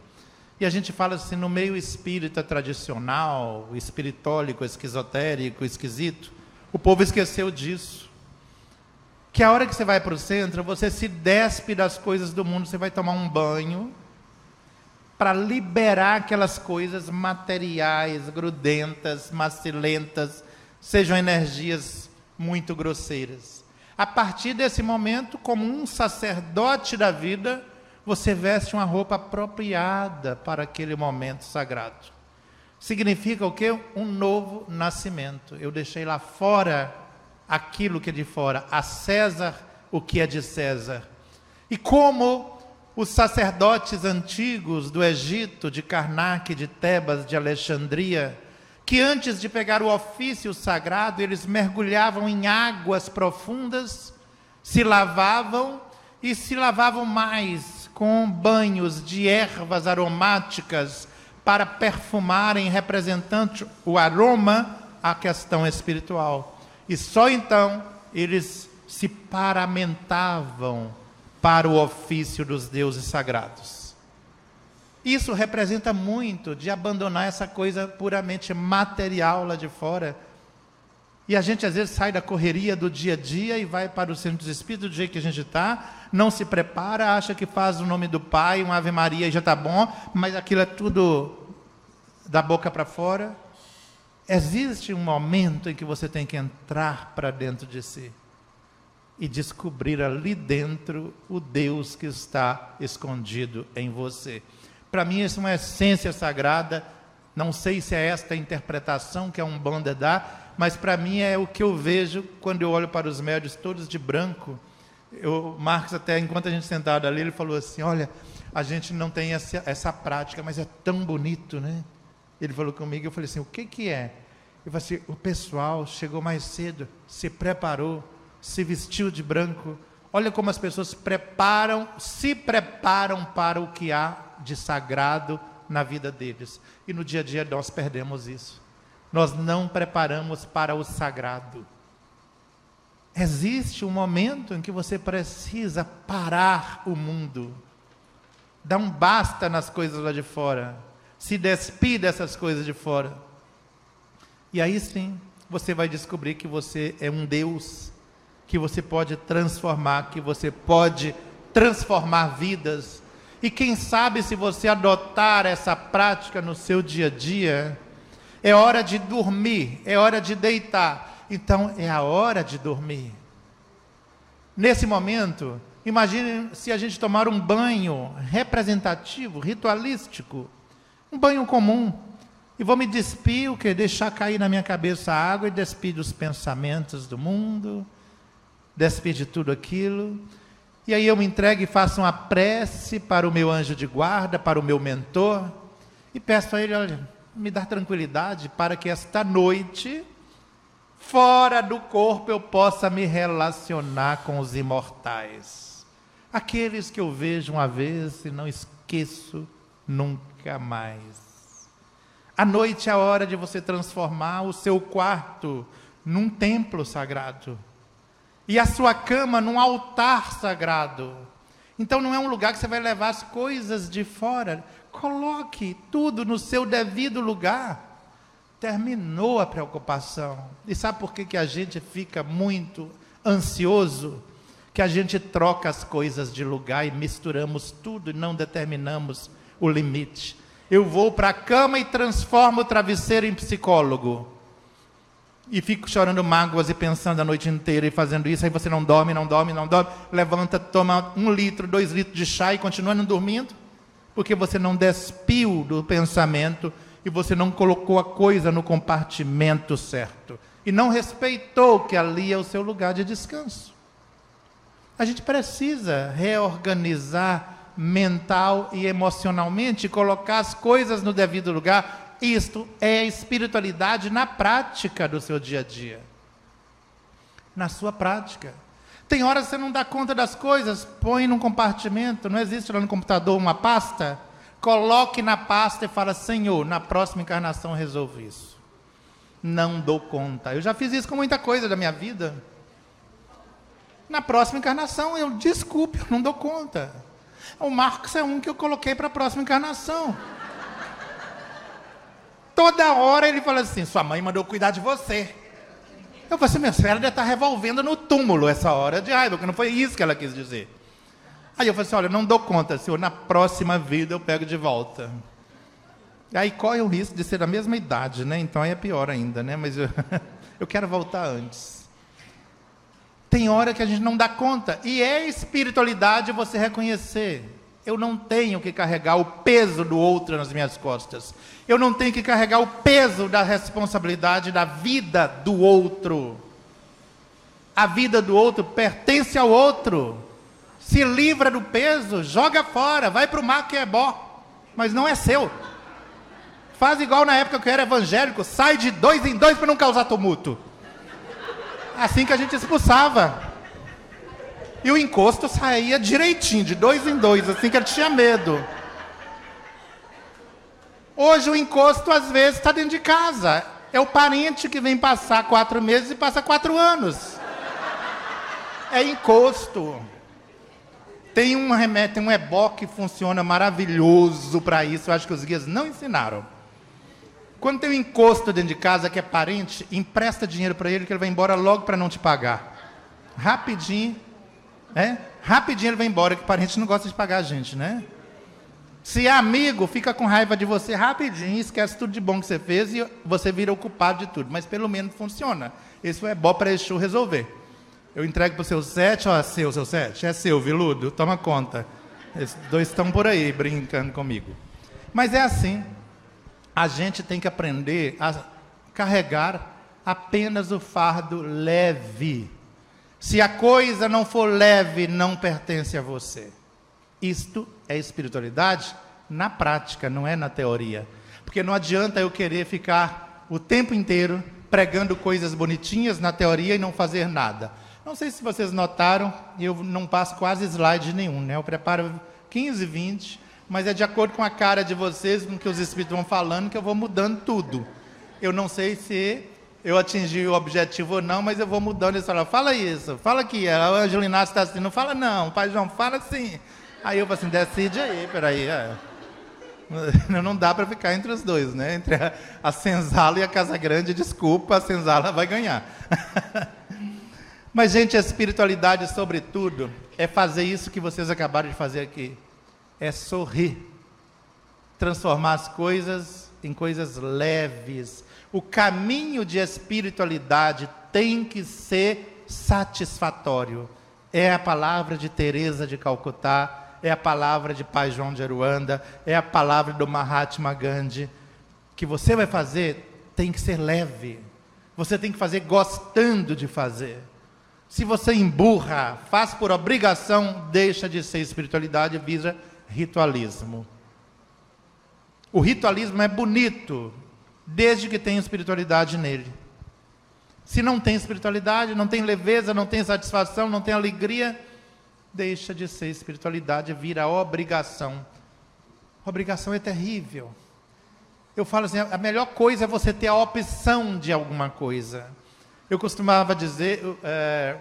E a gente fala assim, no meio espírita tradicional, espiritólico, esquizotérico, esquisito, o povo esqueceu disso. Que a hora que você vai para o centro, você se despe das coisas do mundo, você vai tomar um banho para liberar aquelas coisas materiais, grudentas, macilentas, sejam energias muito grosseiras. A partir desse momento, como um sacerdote da vida, você veste uma roupa apropriada para aquele momento sagrado. Significa o quê? Um novo nascimento. Eu deixei lá fora aquilo que é de fora, a César o que é de César. E como os sacerdotes antigos do Egito, de Karnak, de Tebas, de Alexandria, que antes de pegar o ofício sagrado, eles mergulhavam em águas profundas, se lavavam e se lavavam mais com banhos de ervas aromáticas para perfumarem, representando o aroma à questão espiritual. E só então eles se paramentavam para o ofício dos deuses sagrados. Isso representa muito de abandonar essa coisa puramente material lá de fora e a gente às vezes sai da correria do dia a dia e vai para o centro dos espíritos do jeito que a gente está, não se prepara, acha que faz o nome do Pai, uma Ave Maria e já está bom, mas aquilo é tudo da boca para fora. Existe um momento em que você tem que entrar para dentro de si e descobrir ali dentro o Deus que está escondido em você. Para mim, isso é uma essência sagrada. Não sei se é esta a interpretação que a Umbanda dá, mas para mim é o que eu vejo quando eu olho para os médios todos de branco. Eu, Marcos, até enquanto a gente sentado ali, ele falou assim: Olha, a gente não tem essa, essa prática, mas é tão bonito, né? Ele falou comigo, eu falei assim: O que, que é? Eu falei assim: O pessoal chegou mais cedo, se preparou, se vestiu de branco. Olha como as pessoas preparam, se preparam para o que há de sagrado na vida deles. E no dia a dia nós perdemos isso nós não preparamos para o sagrado. Existe um momento em que você precisa parar o mundo, dar um basta nas coisas lá de fora, se despir dessas coisas de fora. E aí sim, você vai descobrir que você é um Deus, que você pode transformar, que você pode transformar vidas. E quem sabe se você adotar essa prática no seu dia a dia, é hora de dormir, é hora de deitar. Então é a hora de dormir. Nesse momento, imagine se a gente tomar um banho representativo, ritualístico, um banho comum, e vou me despir, o que? Deixar cair na minha cabeça a água e despir dos pensamentos do mundo, despir de tudo aquilo. E aí eu me entrego e faço uma prece para o meu anjo de guarda, para o meu mentor, e peço a ele, olha, me dar tranquilidade para que esta noite, fora do corpo, eu possa me relacionar com os imortais. Aqueles que eu vejo uma vez e não esqueço nunca mais. A noite é a hora de você transformar o seu quarto num templo sagrado e a sua cama num altar sagrado. Então não é um lugar que você vai levar as coisas de fora. Coloque tudo no seu devido lugar. Terminou a preocupação. E sabe por que, que a gente fica muito ansioso? Que a gente troca as coisas de lugar e misturamos tudo e não determinamos o limite. Eu vou para a cama e transformo o travesseiro em psicólogo. E fico chorando mágoas e pensando a noite inteira e fazendo isso. Aí você não dorme, não dorme, não dorme. Levanta, toma um litro, dois litros de chá e continua não dormindo porque você não despiu do pensamento e você não colocou a coisa no compartimento certo e não respeitou que ali é o seu lugar de descanso. A gente precisa reorganizar mental e emocionalmente, colocar as coisas no devido lugar. Isto é espiritualidade na prática do seu dia a dia. Na sua prática. Tem horas que você não dá conta das coisas, põe num compartimento, não existe lá no computador uma pasta? Coloque na pasta e fala: Senhor, na próxima encarnação resolvo isso. Não dou conta. Eu já fiz isso com muita coisa da minha vida. Na próxima encarnação, eu desculpe, eu não dou conta. O Marcos é um que eu coloquei para a próxima encarnação. Toda hora ele fala assim: sua mãe mandou cuidar de você. Eu falei assim: minha senhora deve estar revolvendo no túmulo essa hora de raiva, porque não foi isso que ela quis dizer. Aí eu falei assim: olha, não dou conta, senhor, na próxima vida eu pego de volta. Aí corre o risco de ser da mesma idade, né? Então aí é pior ainda, né? Mas eu, eu quero voltar antes. Tem hora que a gente não dá conta. E é espiritualidade você reconhecer. Eu não tenho que carregar o peso do outro nas minhas costas. Eu não tenho que carregar o peso da responsabilidade da vida do outro. A vida do outro pertence ao outro. Se livra do peso, joga fora, vai para o mar que é bom, mas não é seu. Faz igual na época que eu era evangélico, sai de dois em dois para não causar tumulto. Assim que a gente expulsava. E o encosto saía direitinho, de dois em dois, assim que ele tinha medo. Hoje o encosto às vezes está dentro de casa. É o parente que vem passar quatro meses e passa quatro anos. É encosto. Tem um remédio, tem um ebó que funciona maravilhoso para isso. Eu acho que os guias não ensinaram. Quando tem um encosto dentro de casa que é parente, empresta dinheiro para ele que ele vai embora logo para não te pagar. Rapidinho, é? Rapidinho ele vai embora, que parente não gosta de pagar a gente, né? Se é amigo, fica com raiva de você rapidinho, esquece tudo de bom que você fez e você vira o culpado de tudo. Mas pelo menos funciona. Isso é bom para Exu resolver. Eu entrego para o seu sete, ó, seu, seu sete. É seu, viludo, toma conta. Esses dois estão por aí brincando comigo. Mas é assim. A gente tem que aprender a carregar apenas o fardo leve. Se a coisa não for leve, não pertence a você. Isto é espiritualidade na prática, não é na teoria. Porque não adianta eu querer ficar o tempo inteiro pregando coisas bonitinhas na teoria e não fazer nada. Não sei se vocês notaram, eu não passo quase slide nenhum, né? Eu preparo 15, 20, mas é de acordo com a cara de vocês, com o que os espíritos vão falando, que eu vou mudando tudo. Eu não sei se eu atingi o objetivo ou não, mas eu vou mudando isso. Fala, fala isso, fala aqui. A Angelina está assim, não fala não, pai João fala assim. Aí eu falo assim, decide aí, peraí. É. Não dá para ficar entre os dois, né? Entre a, a senzala e a Casa Grande, desculpa, a senzala vai ganhar. Mas, gente, a espiritualidade, sobretudo, é fazer isso que vocês acabaram de fazer aqui. É sorrir. Transformar as coisas em coisas leves, o caminho de espiritualidade tem que ser satisfatório. É a palavra de Teresa de Calcutá, é a palavra de Pai João de Aruanda, é a palavra do Mahatma Gandhi. Que você vai fazer tem que ser leve. Você tem que fazer gostando de fazer. Se você emburra, faz por obrigação, deixa de ser espiritualidade vira ritualismo. O ritualismo é bonito, desde que tenha espiritualidade nele. Se não tem espiritualidade, não tem leveza, não tem satisfação, não tem alegria, deixa de ser espiritualidade, vira obrigação. Obrigação é terrível. Eu falo assim, a melhor coisa é você ter a opção de alguma coisa. Eu costumava dizer, é,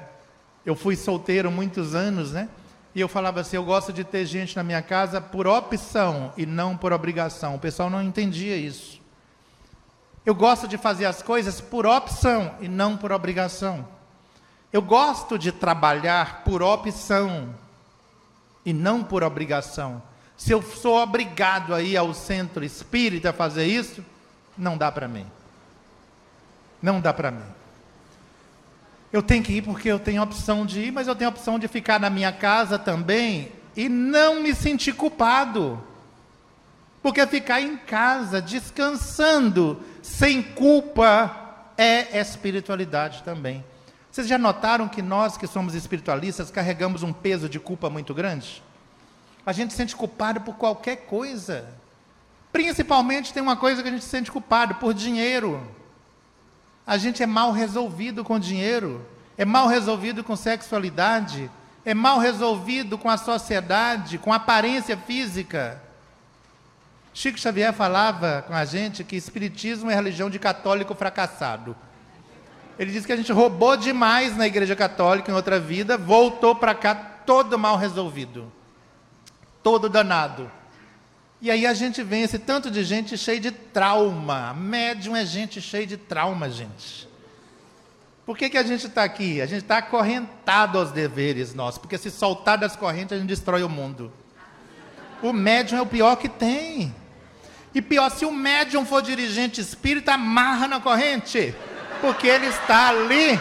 eu fui solteiro muitos anos, né? E eu falava assim, eu gosto de ter gente na minha casa por opção e não por obrigação. O pessoal não entendia isso. Eu gosto de fazer as coisas por opção e não por obrigação. Eu gosto de trabalhar por opção e não por obrigação. Se eu sou obrigado a ir ao centro espírita a fazer isso, não dá para mim. Não dá para mim. Eu tenho que ir porque eu tenho a opção de ir, mas eu tenho a opção de ficar na minha casa também e não me sentir culpado. Porque ficar em casa, descansando, sem culpa, é espiritualidade também. Vocês já notaram que nós que somos espiritualistas carregamos um peso de culpa muito grande? A gente se sente culpado por qualquer coisa. Principalmente tem uma coisa que a gente se sente culpado por dinheiro. A gente é mal resolvido com dinheiro, é mal resolvido com sexualidade, é mal resolvido com a sociedade, com a aparência física. Chico Xavier falava com a gente que espiritismo é religião de católico fracassado. Ele disse que a gente roubou demais na igreja católica em outra vida, voltou para cá todo mal resolvido, todo danado. E aí a gente vê esse tanto de gente cheia de trauma. Médium é gente cheia de trauma, gente. Por que, que a gente está aqui? A gente está acorrentado aos deveres nossos, porque se soltar das correntes a gente destrói o mundo. O médium é o pior que tem. E pior, se o médium for dirigente espírita, amarra na corrente, porque ele está ali.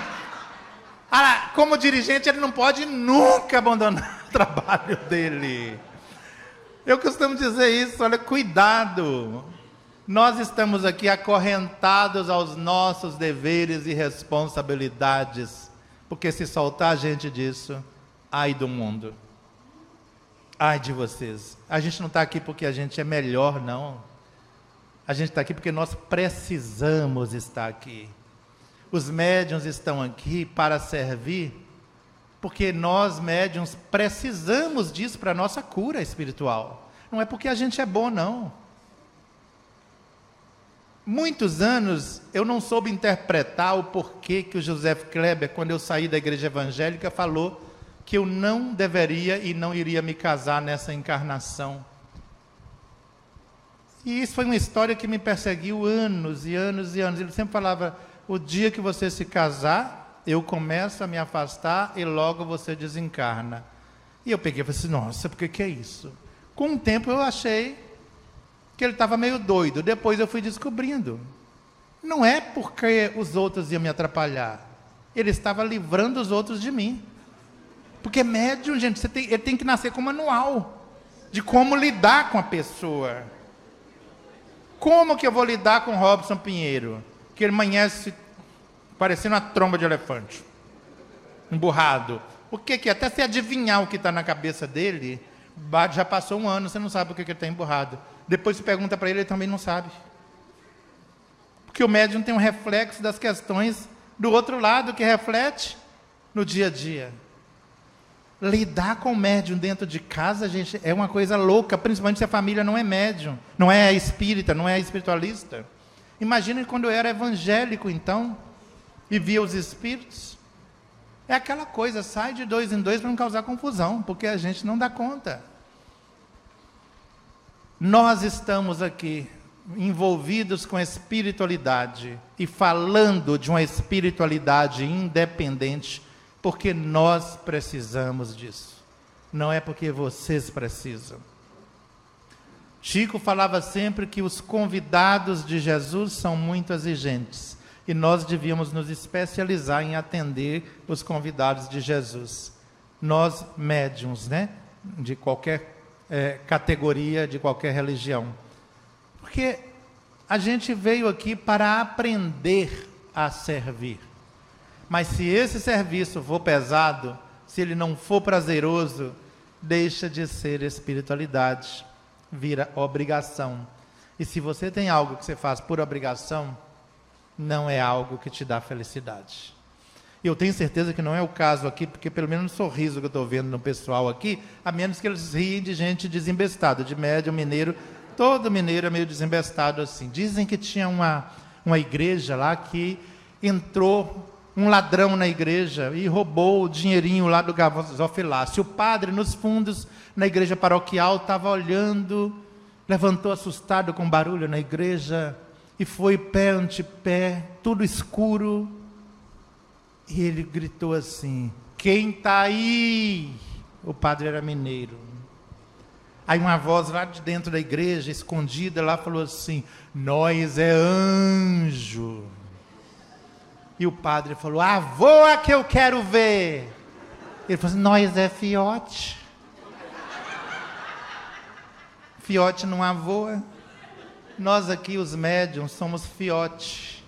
Ah, como dirigente, ele não pode nunca abandonar o trabalho dele. Eu costumo dizer isso, olha, cuidado. Nós estamos aqui acorrentados aos nossos deveres e responsabilidades, porque se soltar a gente disso, ai do mundo. Ai de vocês. A gente não está aqui porque a gente é melhor, não. A gente está aqui porque nós precisamos estar aqui. Os médiuns estão aqui para servir porque nós, médiums, precisamos disso para a nossa cura espiritual. Não é porque a gente é bom, não. Muitos anos eu não soube interpretar o porquê que o José Kleber, quando eu saí da igreja evangélica, falou que eu não deveria e não iria me casar nessa encarnação. E isso foi uma história que me perseguiu anos e anos e anos. Ele sempre falava: o dia que você se casar, eu começo a me afastar e logo você desencarna. E eu peguei e falei assim, nossa, por que, que é isso? Com o tempo eu achei que ele estava meio doido. Depois eu fui descobrindo. Não é porque os outros iam me atrapalhar. Ele estava livrando os outros de mim. Porque médium, gente, você tem, ele tem que nascer com manual de como lidar com a pessoa. Como que eu vou lidar com Robson Pinheiro? Que ele amanhece parecendo uma tromba de elefante, emburrado. O que, que é? Até se adivinhar o que está na cabeça dele, já passou um ano, você não sabe o que, que ele está emburrado. Depois se pergunta para ele, ele também não sabe. Porque o médium tem um reflexo das questões do outro lado que reflete no dia a dia. Lidar com o médium dentro de casa, gente, é uma coisa louca, principalmente se a família não é médium, não é espírita, não é espiritualista. Imagina quando eu era evangélico, então, e via os espíritos. É aquela coisa, sai de dois em dois para não causar confusão, porque a gente não dá conta. Nós estamos aqui envolvidos com espiritualidade e falando de uma espiritualidade independente, porque nós precisamos disso. Não é porque vocês precisam. Chico falava sempre que os convidados de Jesus são muito exigentes e nós devíamos nos especializar em atender os convidados de Jesus. Nós, médiums, né? De qualquer é, categoria, de qualquer religião. Porque a gente veio aqui para aprender a servir. Mas se esse serviço for pesado, se ele não for prazeroso, deixa de ser espiritualidade, vira obrigação. E se você tem algo que você faz por obrigação, não é algo que te dá felicidade. E eu tenho certeza que não é o caso aqui, porque pelo menos o sorriso que eu estou vendo no pessoal aqui, a menos que eles riem de gente desembestada, de médio mineiro, todo mineiro é meio desembestado assim. Dizem que tinha uma, uma igreja lá que entrou um ladrão na igreja e roubou o dinheirinho lá do gasofilácio. O padre, nos fundos, na igreja paroquial, estava olhando, levantou assustado com barulho na igreja, e foi pé ante pé, tudo escuro. E ele gritou assim: Quem está aí? O padre era mineiro. Aí uma voz lá de dentro da igreja, escondida lá, falou assim: Nós é anjo. E o padre falou: A voa que eu quero ver. Ele falou assim: Nós é fiote. Fiote não avoa. Nós aqui, os médiums, somos fiote.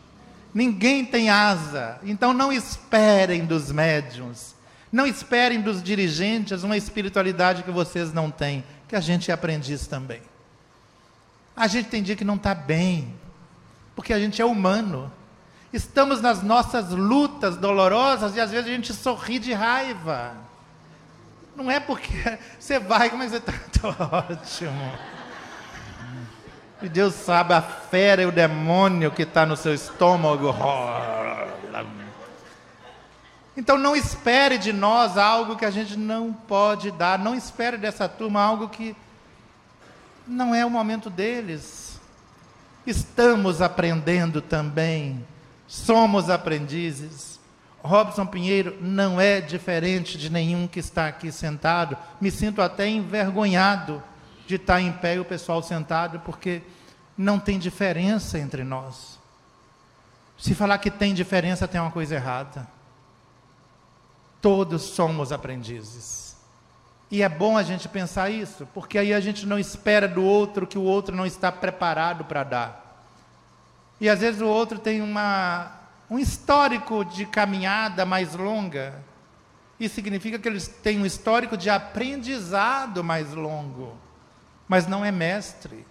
Ninguém tem asa. Então não esperem dos médiums. Não esperem dos dirigentes uma espiritualidade que vocês não têm, que a gente é aprendiz também. A gente tem dia que não está bem, porque a gente é humano. Estamos nas nossas lutas dolorosas e às vezes a gente sorri de raiva. Não é porque você vai, mas você está ótimo. E Deus sabe a fera e o demônio que está no seu estômago. Então não espere de nós algo que a gente não pode dar. Não espere dessa turma algo que não é o momento deles. Estamos aprendendo também, somos aprendizes. Robson Pinheiro não é diferente de nenhum que está aqui sentado. Me sinto até envergonhado de estar em pé e o pessoal sentado, porque não tem diferença entre nós. Se falar que tem diferença, tem uma coisa errada. Todos somos aprendizes. E é bom a gente pensar isso, porque aí a gente não espera do outro que o outro não está preparado para dar. E às vezes o outro tem uma, um histórico de caminhada mais longa. Isso significa que eles têm um histórico de aprendizado mais longo, mas não é mestre.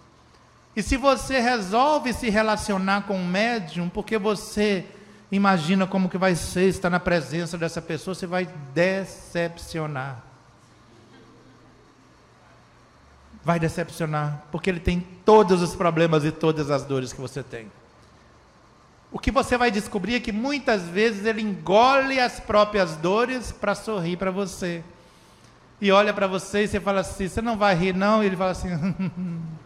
E se você resolve se relacionar com um médium, porque você imagina como que vai ser estar na presença dessa pessoa, você vai decepcionar. Vai decepcionar, porque ele tem todos os problemas e todas as dores que você tem. O que você vai descobrir é que muitas vezes ele engole as próprias dores para sorrir para você. E olha para você e você fala assim: você não vai rir, não? E ele fala assim.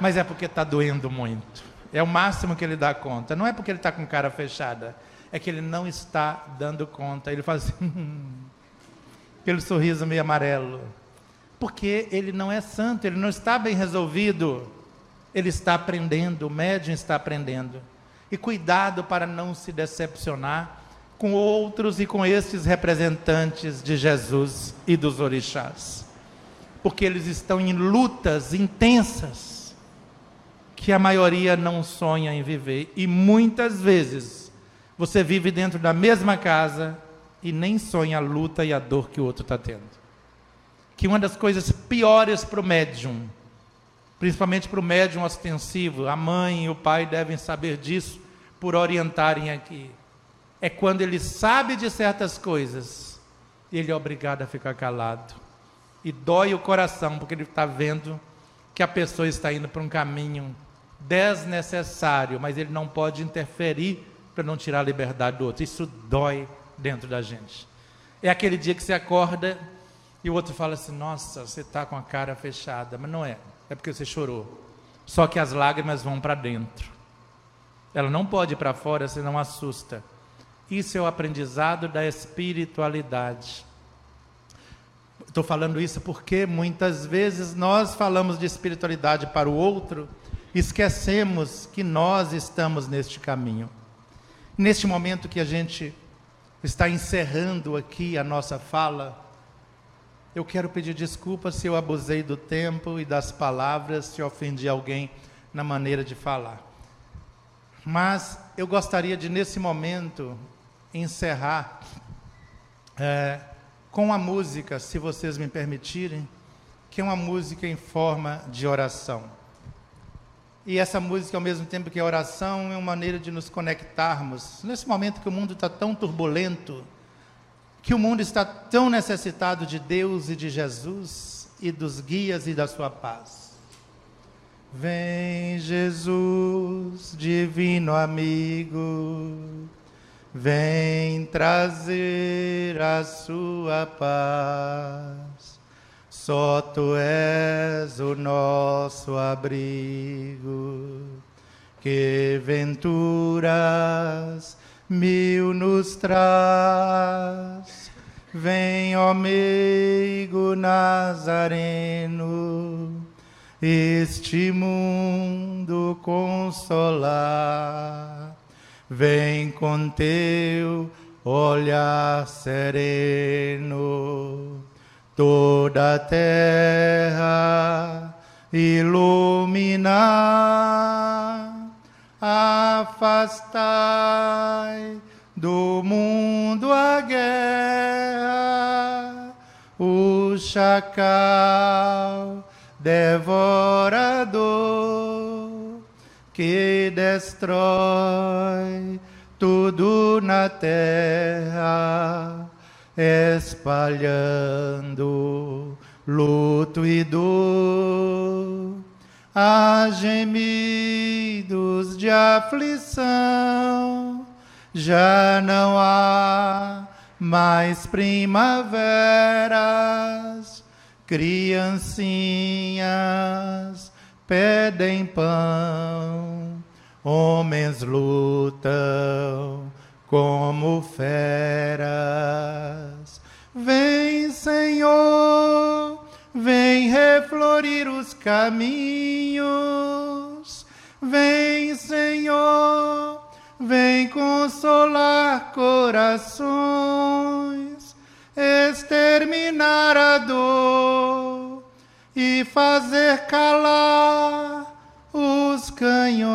mas é porque está doendo muito. É o máximo que ele dá conta. Não é porque ele está com cara fechada, é que ele não está dando conta. Ele faz assim, aquele sorriso meio amarelo. Porque ele não é santo, ele não está bem resolvido. Ele está aprendendo, o médium está aprendendo. E cuidado para não se decepcionar com outros e com esses representantes de Jesus e dos orixás. Porque eles estão em lutas intensas que a maioria não sonha em viver. E muitas vezes você vive dentro da mesma casa e nem sonha a luta e a dor que o outro está tendo. Que uma das coisas piores para o médium, principalmente para o médium ostensivo, a mãe e o pai devem saber disso por orientarem aqui. É quando ele sabe de certas coisas ele é obrigado a ficar calado. E dói o coração, porque ele está vendo que a pessoa está indo para um caminho desnecessário, mas ele não pode interferir para não tirar a liberdade do outro. Isso dói dentro da gente. É aquele dia que você acorda e o outro fala assim: Nossa, você está com a cara fechada. Mas não é, é porque você chorou. Só que as lágrimas vão para dentro. Ela não pode ir para fora, senão assusta. Isso é o aprendizado da espiritualidade. Estou falando isso porque muitas vezes nós falamos de espiritualidade para o outro esquecemos que nós estamos neste caminho. Neste momento que a gente está encerrando aqui a nossa fala, eu quero pedir desculpas se eu abusei do tempo e das palavras, se ofendi alguém na maneira de falar. Mas eu gostaria de, nesse momento, encerrar é, com a música, se vocês me permitirem, que é uma música em forma de oração. E essa música, ao mesmo tempo que a oração, é uma maneira de nos conectarmos. Nesse momento que o mundo está tão turbulento, que o mundo está tão necessitado de Deus e de Jesus e dos guias e da sua paz. Vem, Jesus, divino amigo, vem trazer a sua paz. Só tu és o nosso abrigo, que venturas mil nos traz. Vem, ó meigo Nazareno, este mundo consolar. Vem com teu olhar sereno. Toda a terra iluminar, afastai do mundo a guerra, o chacal devorador que destrói tudo na terra espalhando luto e dor, há gemidos de aflição, já não há mais primaveras, Criancinhas pedem pão, homens lutam como feras. Vem, Senhor, vem reflorir os caminhos. Vem, Senhor, vem consolar corações, exterminar a dor e fazer calar os canhões.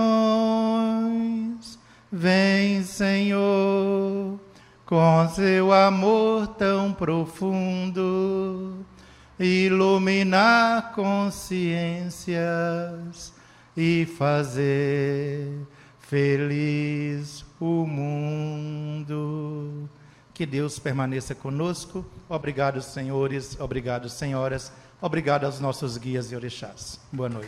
Vem, Senhor, com seu amor tão profundo, iluminar consciências e fazer feliz o mundo. Que Deus permaneça conosco. Obrigado, senhores. Obrigado, senhoras. Obrigado aos nossos guias e orixás. Boa noite.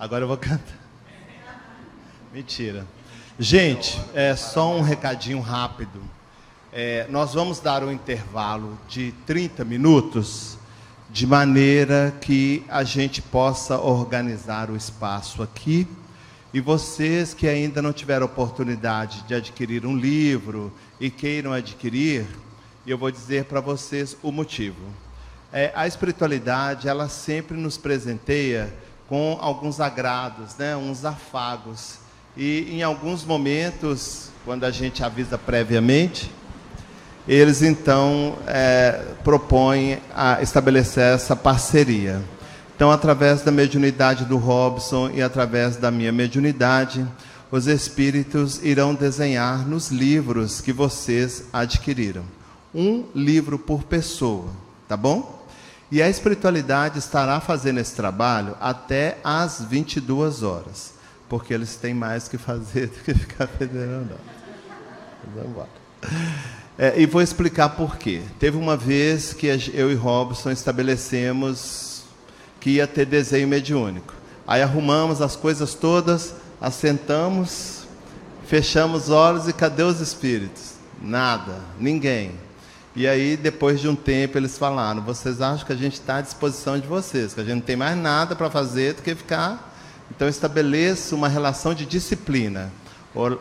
Agora eu vou cantar. Mentira. Gente, é só um recadinho rápido. É, nós vamos dar um intervalo de 30 minutos, de maneira que a gente possa organizar o espaço aqui. E vocês que ainda não tiveram oportunidade de adquirir um livro e queiram adquirir, eu vou dizer para vocês o motivo. É, a espiritualidade, ela sempre nos presenteia com alguns agrados, né, uns afagos. E em alguns momentos, quando a gente avisa previamente, eles então é, propõem a estabelecer essa parceria. Então, através da mediunidade do Robson e através da minha mediunidade, os espíritos irão desenhar nos livros que vocês adquiriram. Um livro por pessoa, tá bom? E a espiritualidade estará fazendo esse trabalho até às 22 horas, porque eles têm mais que fazer do que ficar federando. Vamos embora. É, e vou explicar por quê. Teve uma vez que eu e Robson estabelecemos que ia ter desenho mediúnico. Aí arrumamos as coisas todas, assentamos, fechamos os olhos e cadê os espíritos? Nada, ninguém. E aí, depois de um tempo, eles falaram: vocês acham que a gente está à disposição de vocês, que a gente não tem mais nada para fazer do que ficar. Então, estabeleça uma relação de disciplina: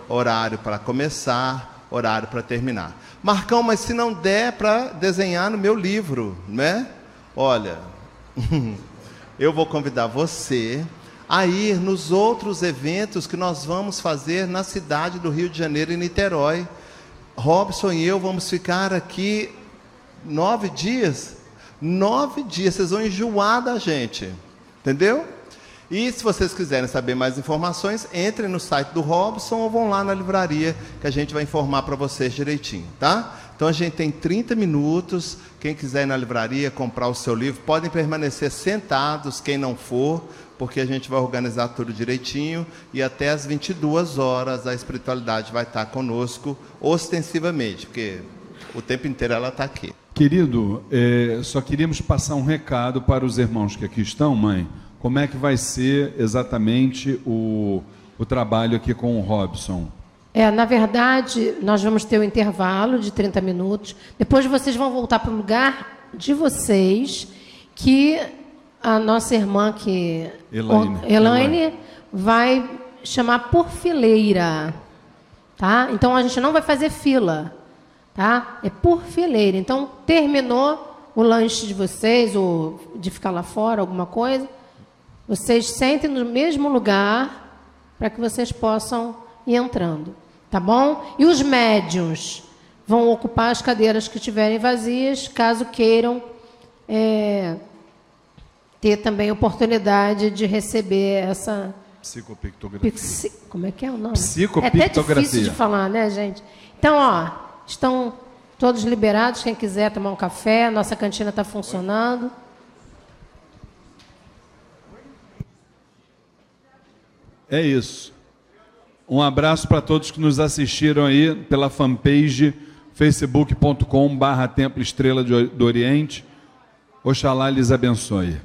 horário para começar, horário para terminar. Marcão, mas se não der para desenhar no meu livro, né? Olha, eu vou convidar você a ir nos outros eventos que nós vamos fazer na cidade do Rio de Janeiro e Niterói. Robson e eu vamos ficar aqui nove dias. Nove dias, vocês vão enjoar da gente. Entendeu? E se vocês quiserem saber mais informações, entrem no site do Robson ou vão lá na livraria que a gente vai informar para vocês direitinho, tá? Então a gente tem 30 minutos. Quem quiser ir na livraria comprar o seu livro, podem permanecer sentados, quem não for, porque a gente vai organizar tudo direitinho e até às 22 horas a espiritualidade vai estar conosco ostensivamente, porque o tempo inteiro ela está aqui. Querido, é, só queríamos passar um recado para os irmãos que aqui estão, mãe. Como é que vai ser exatamente o, o trabalho aqui com o Robson? É, na verdade, nós vamos ter um intervalo de 30 minutos. Depois vocês vão voltar para o lugar de vocês, que a nossa irmã que Elaine, Elaine, Elaine vai chamar por fileira, tá? Então a gente não vai fazer fila, tá? É por fileira. Então terminou o lanche de vocês ou de ficar lá fora alguma coisa, vocês sentem no mesmo lugar para que vocês possam ir entrando, tá bom? E os médiums vão ocupar as cadeiras que estiverem vazias, caso queiram é, ter também oportunidade de receber essa psicopictografia. Psi, como é que é o nome? Psicopictografia. É até difícil de falar, né, gente? Então, ó, estão todos liberados. Quem quiser tomar um café, nossa cantina está funcionando. É isso. Um abraço para todos que nos assistiram aí pela fanpage facebook.com/barra Templo Estrela do Oriente Oxalá lhes abençoe.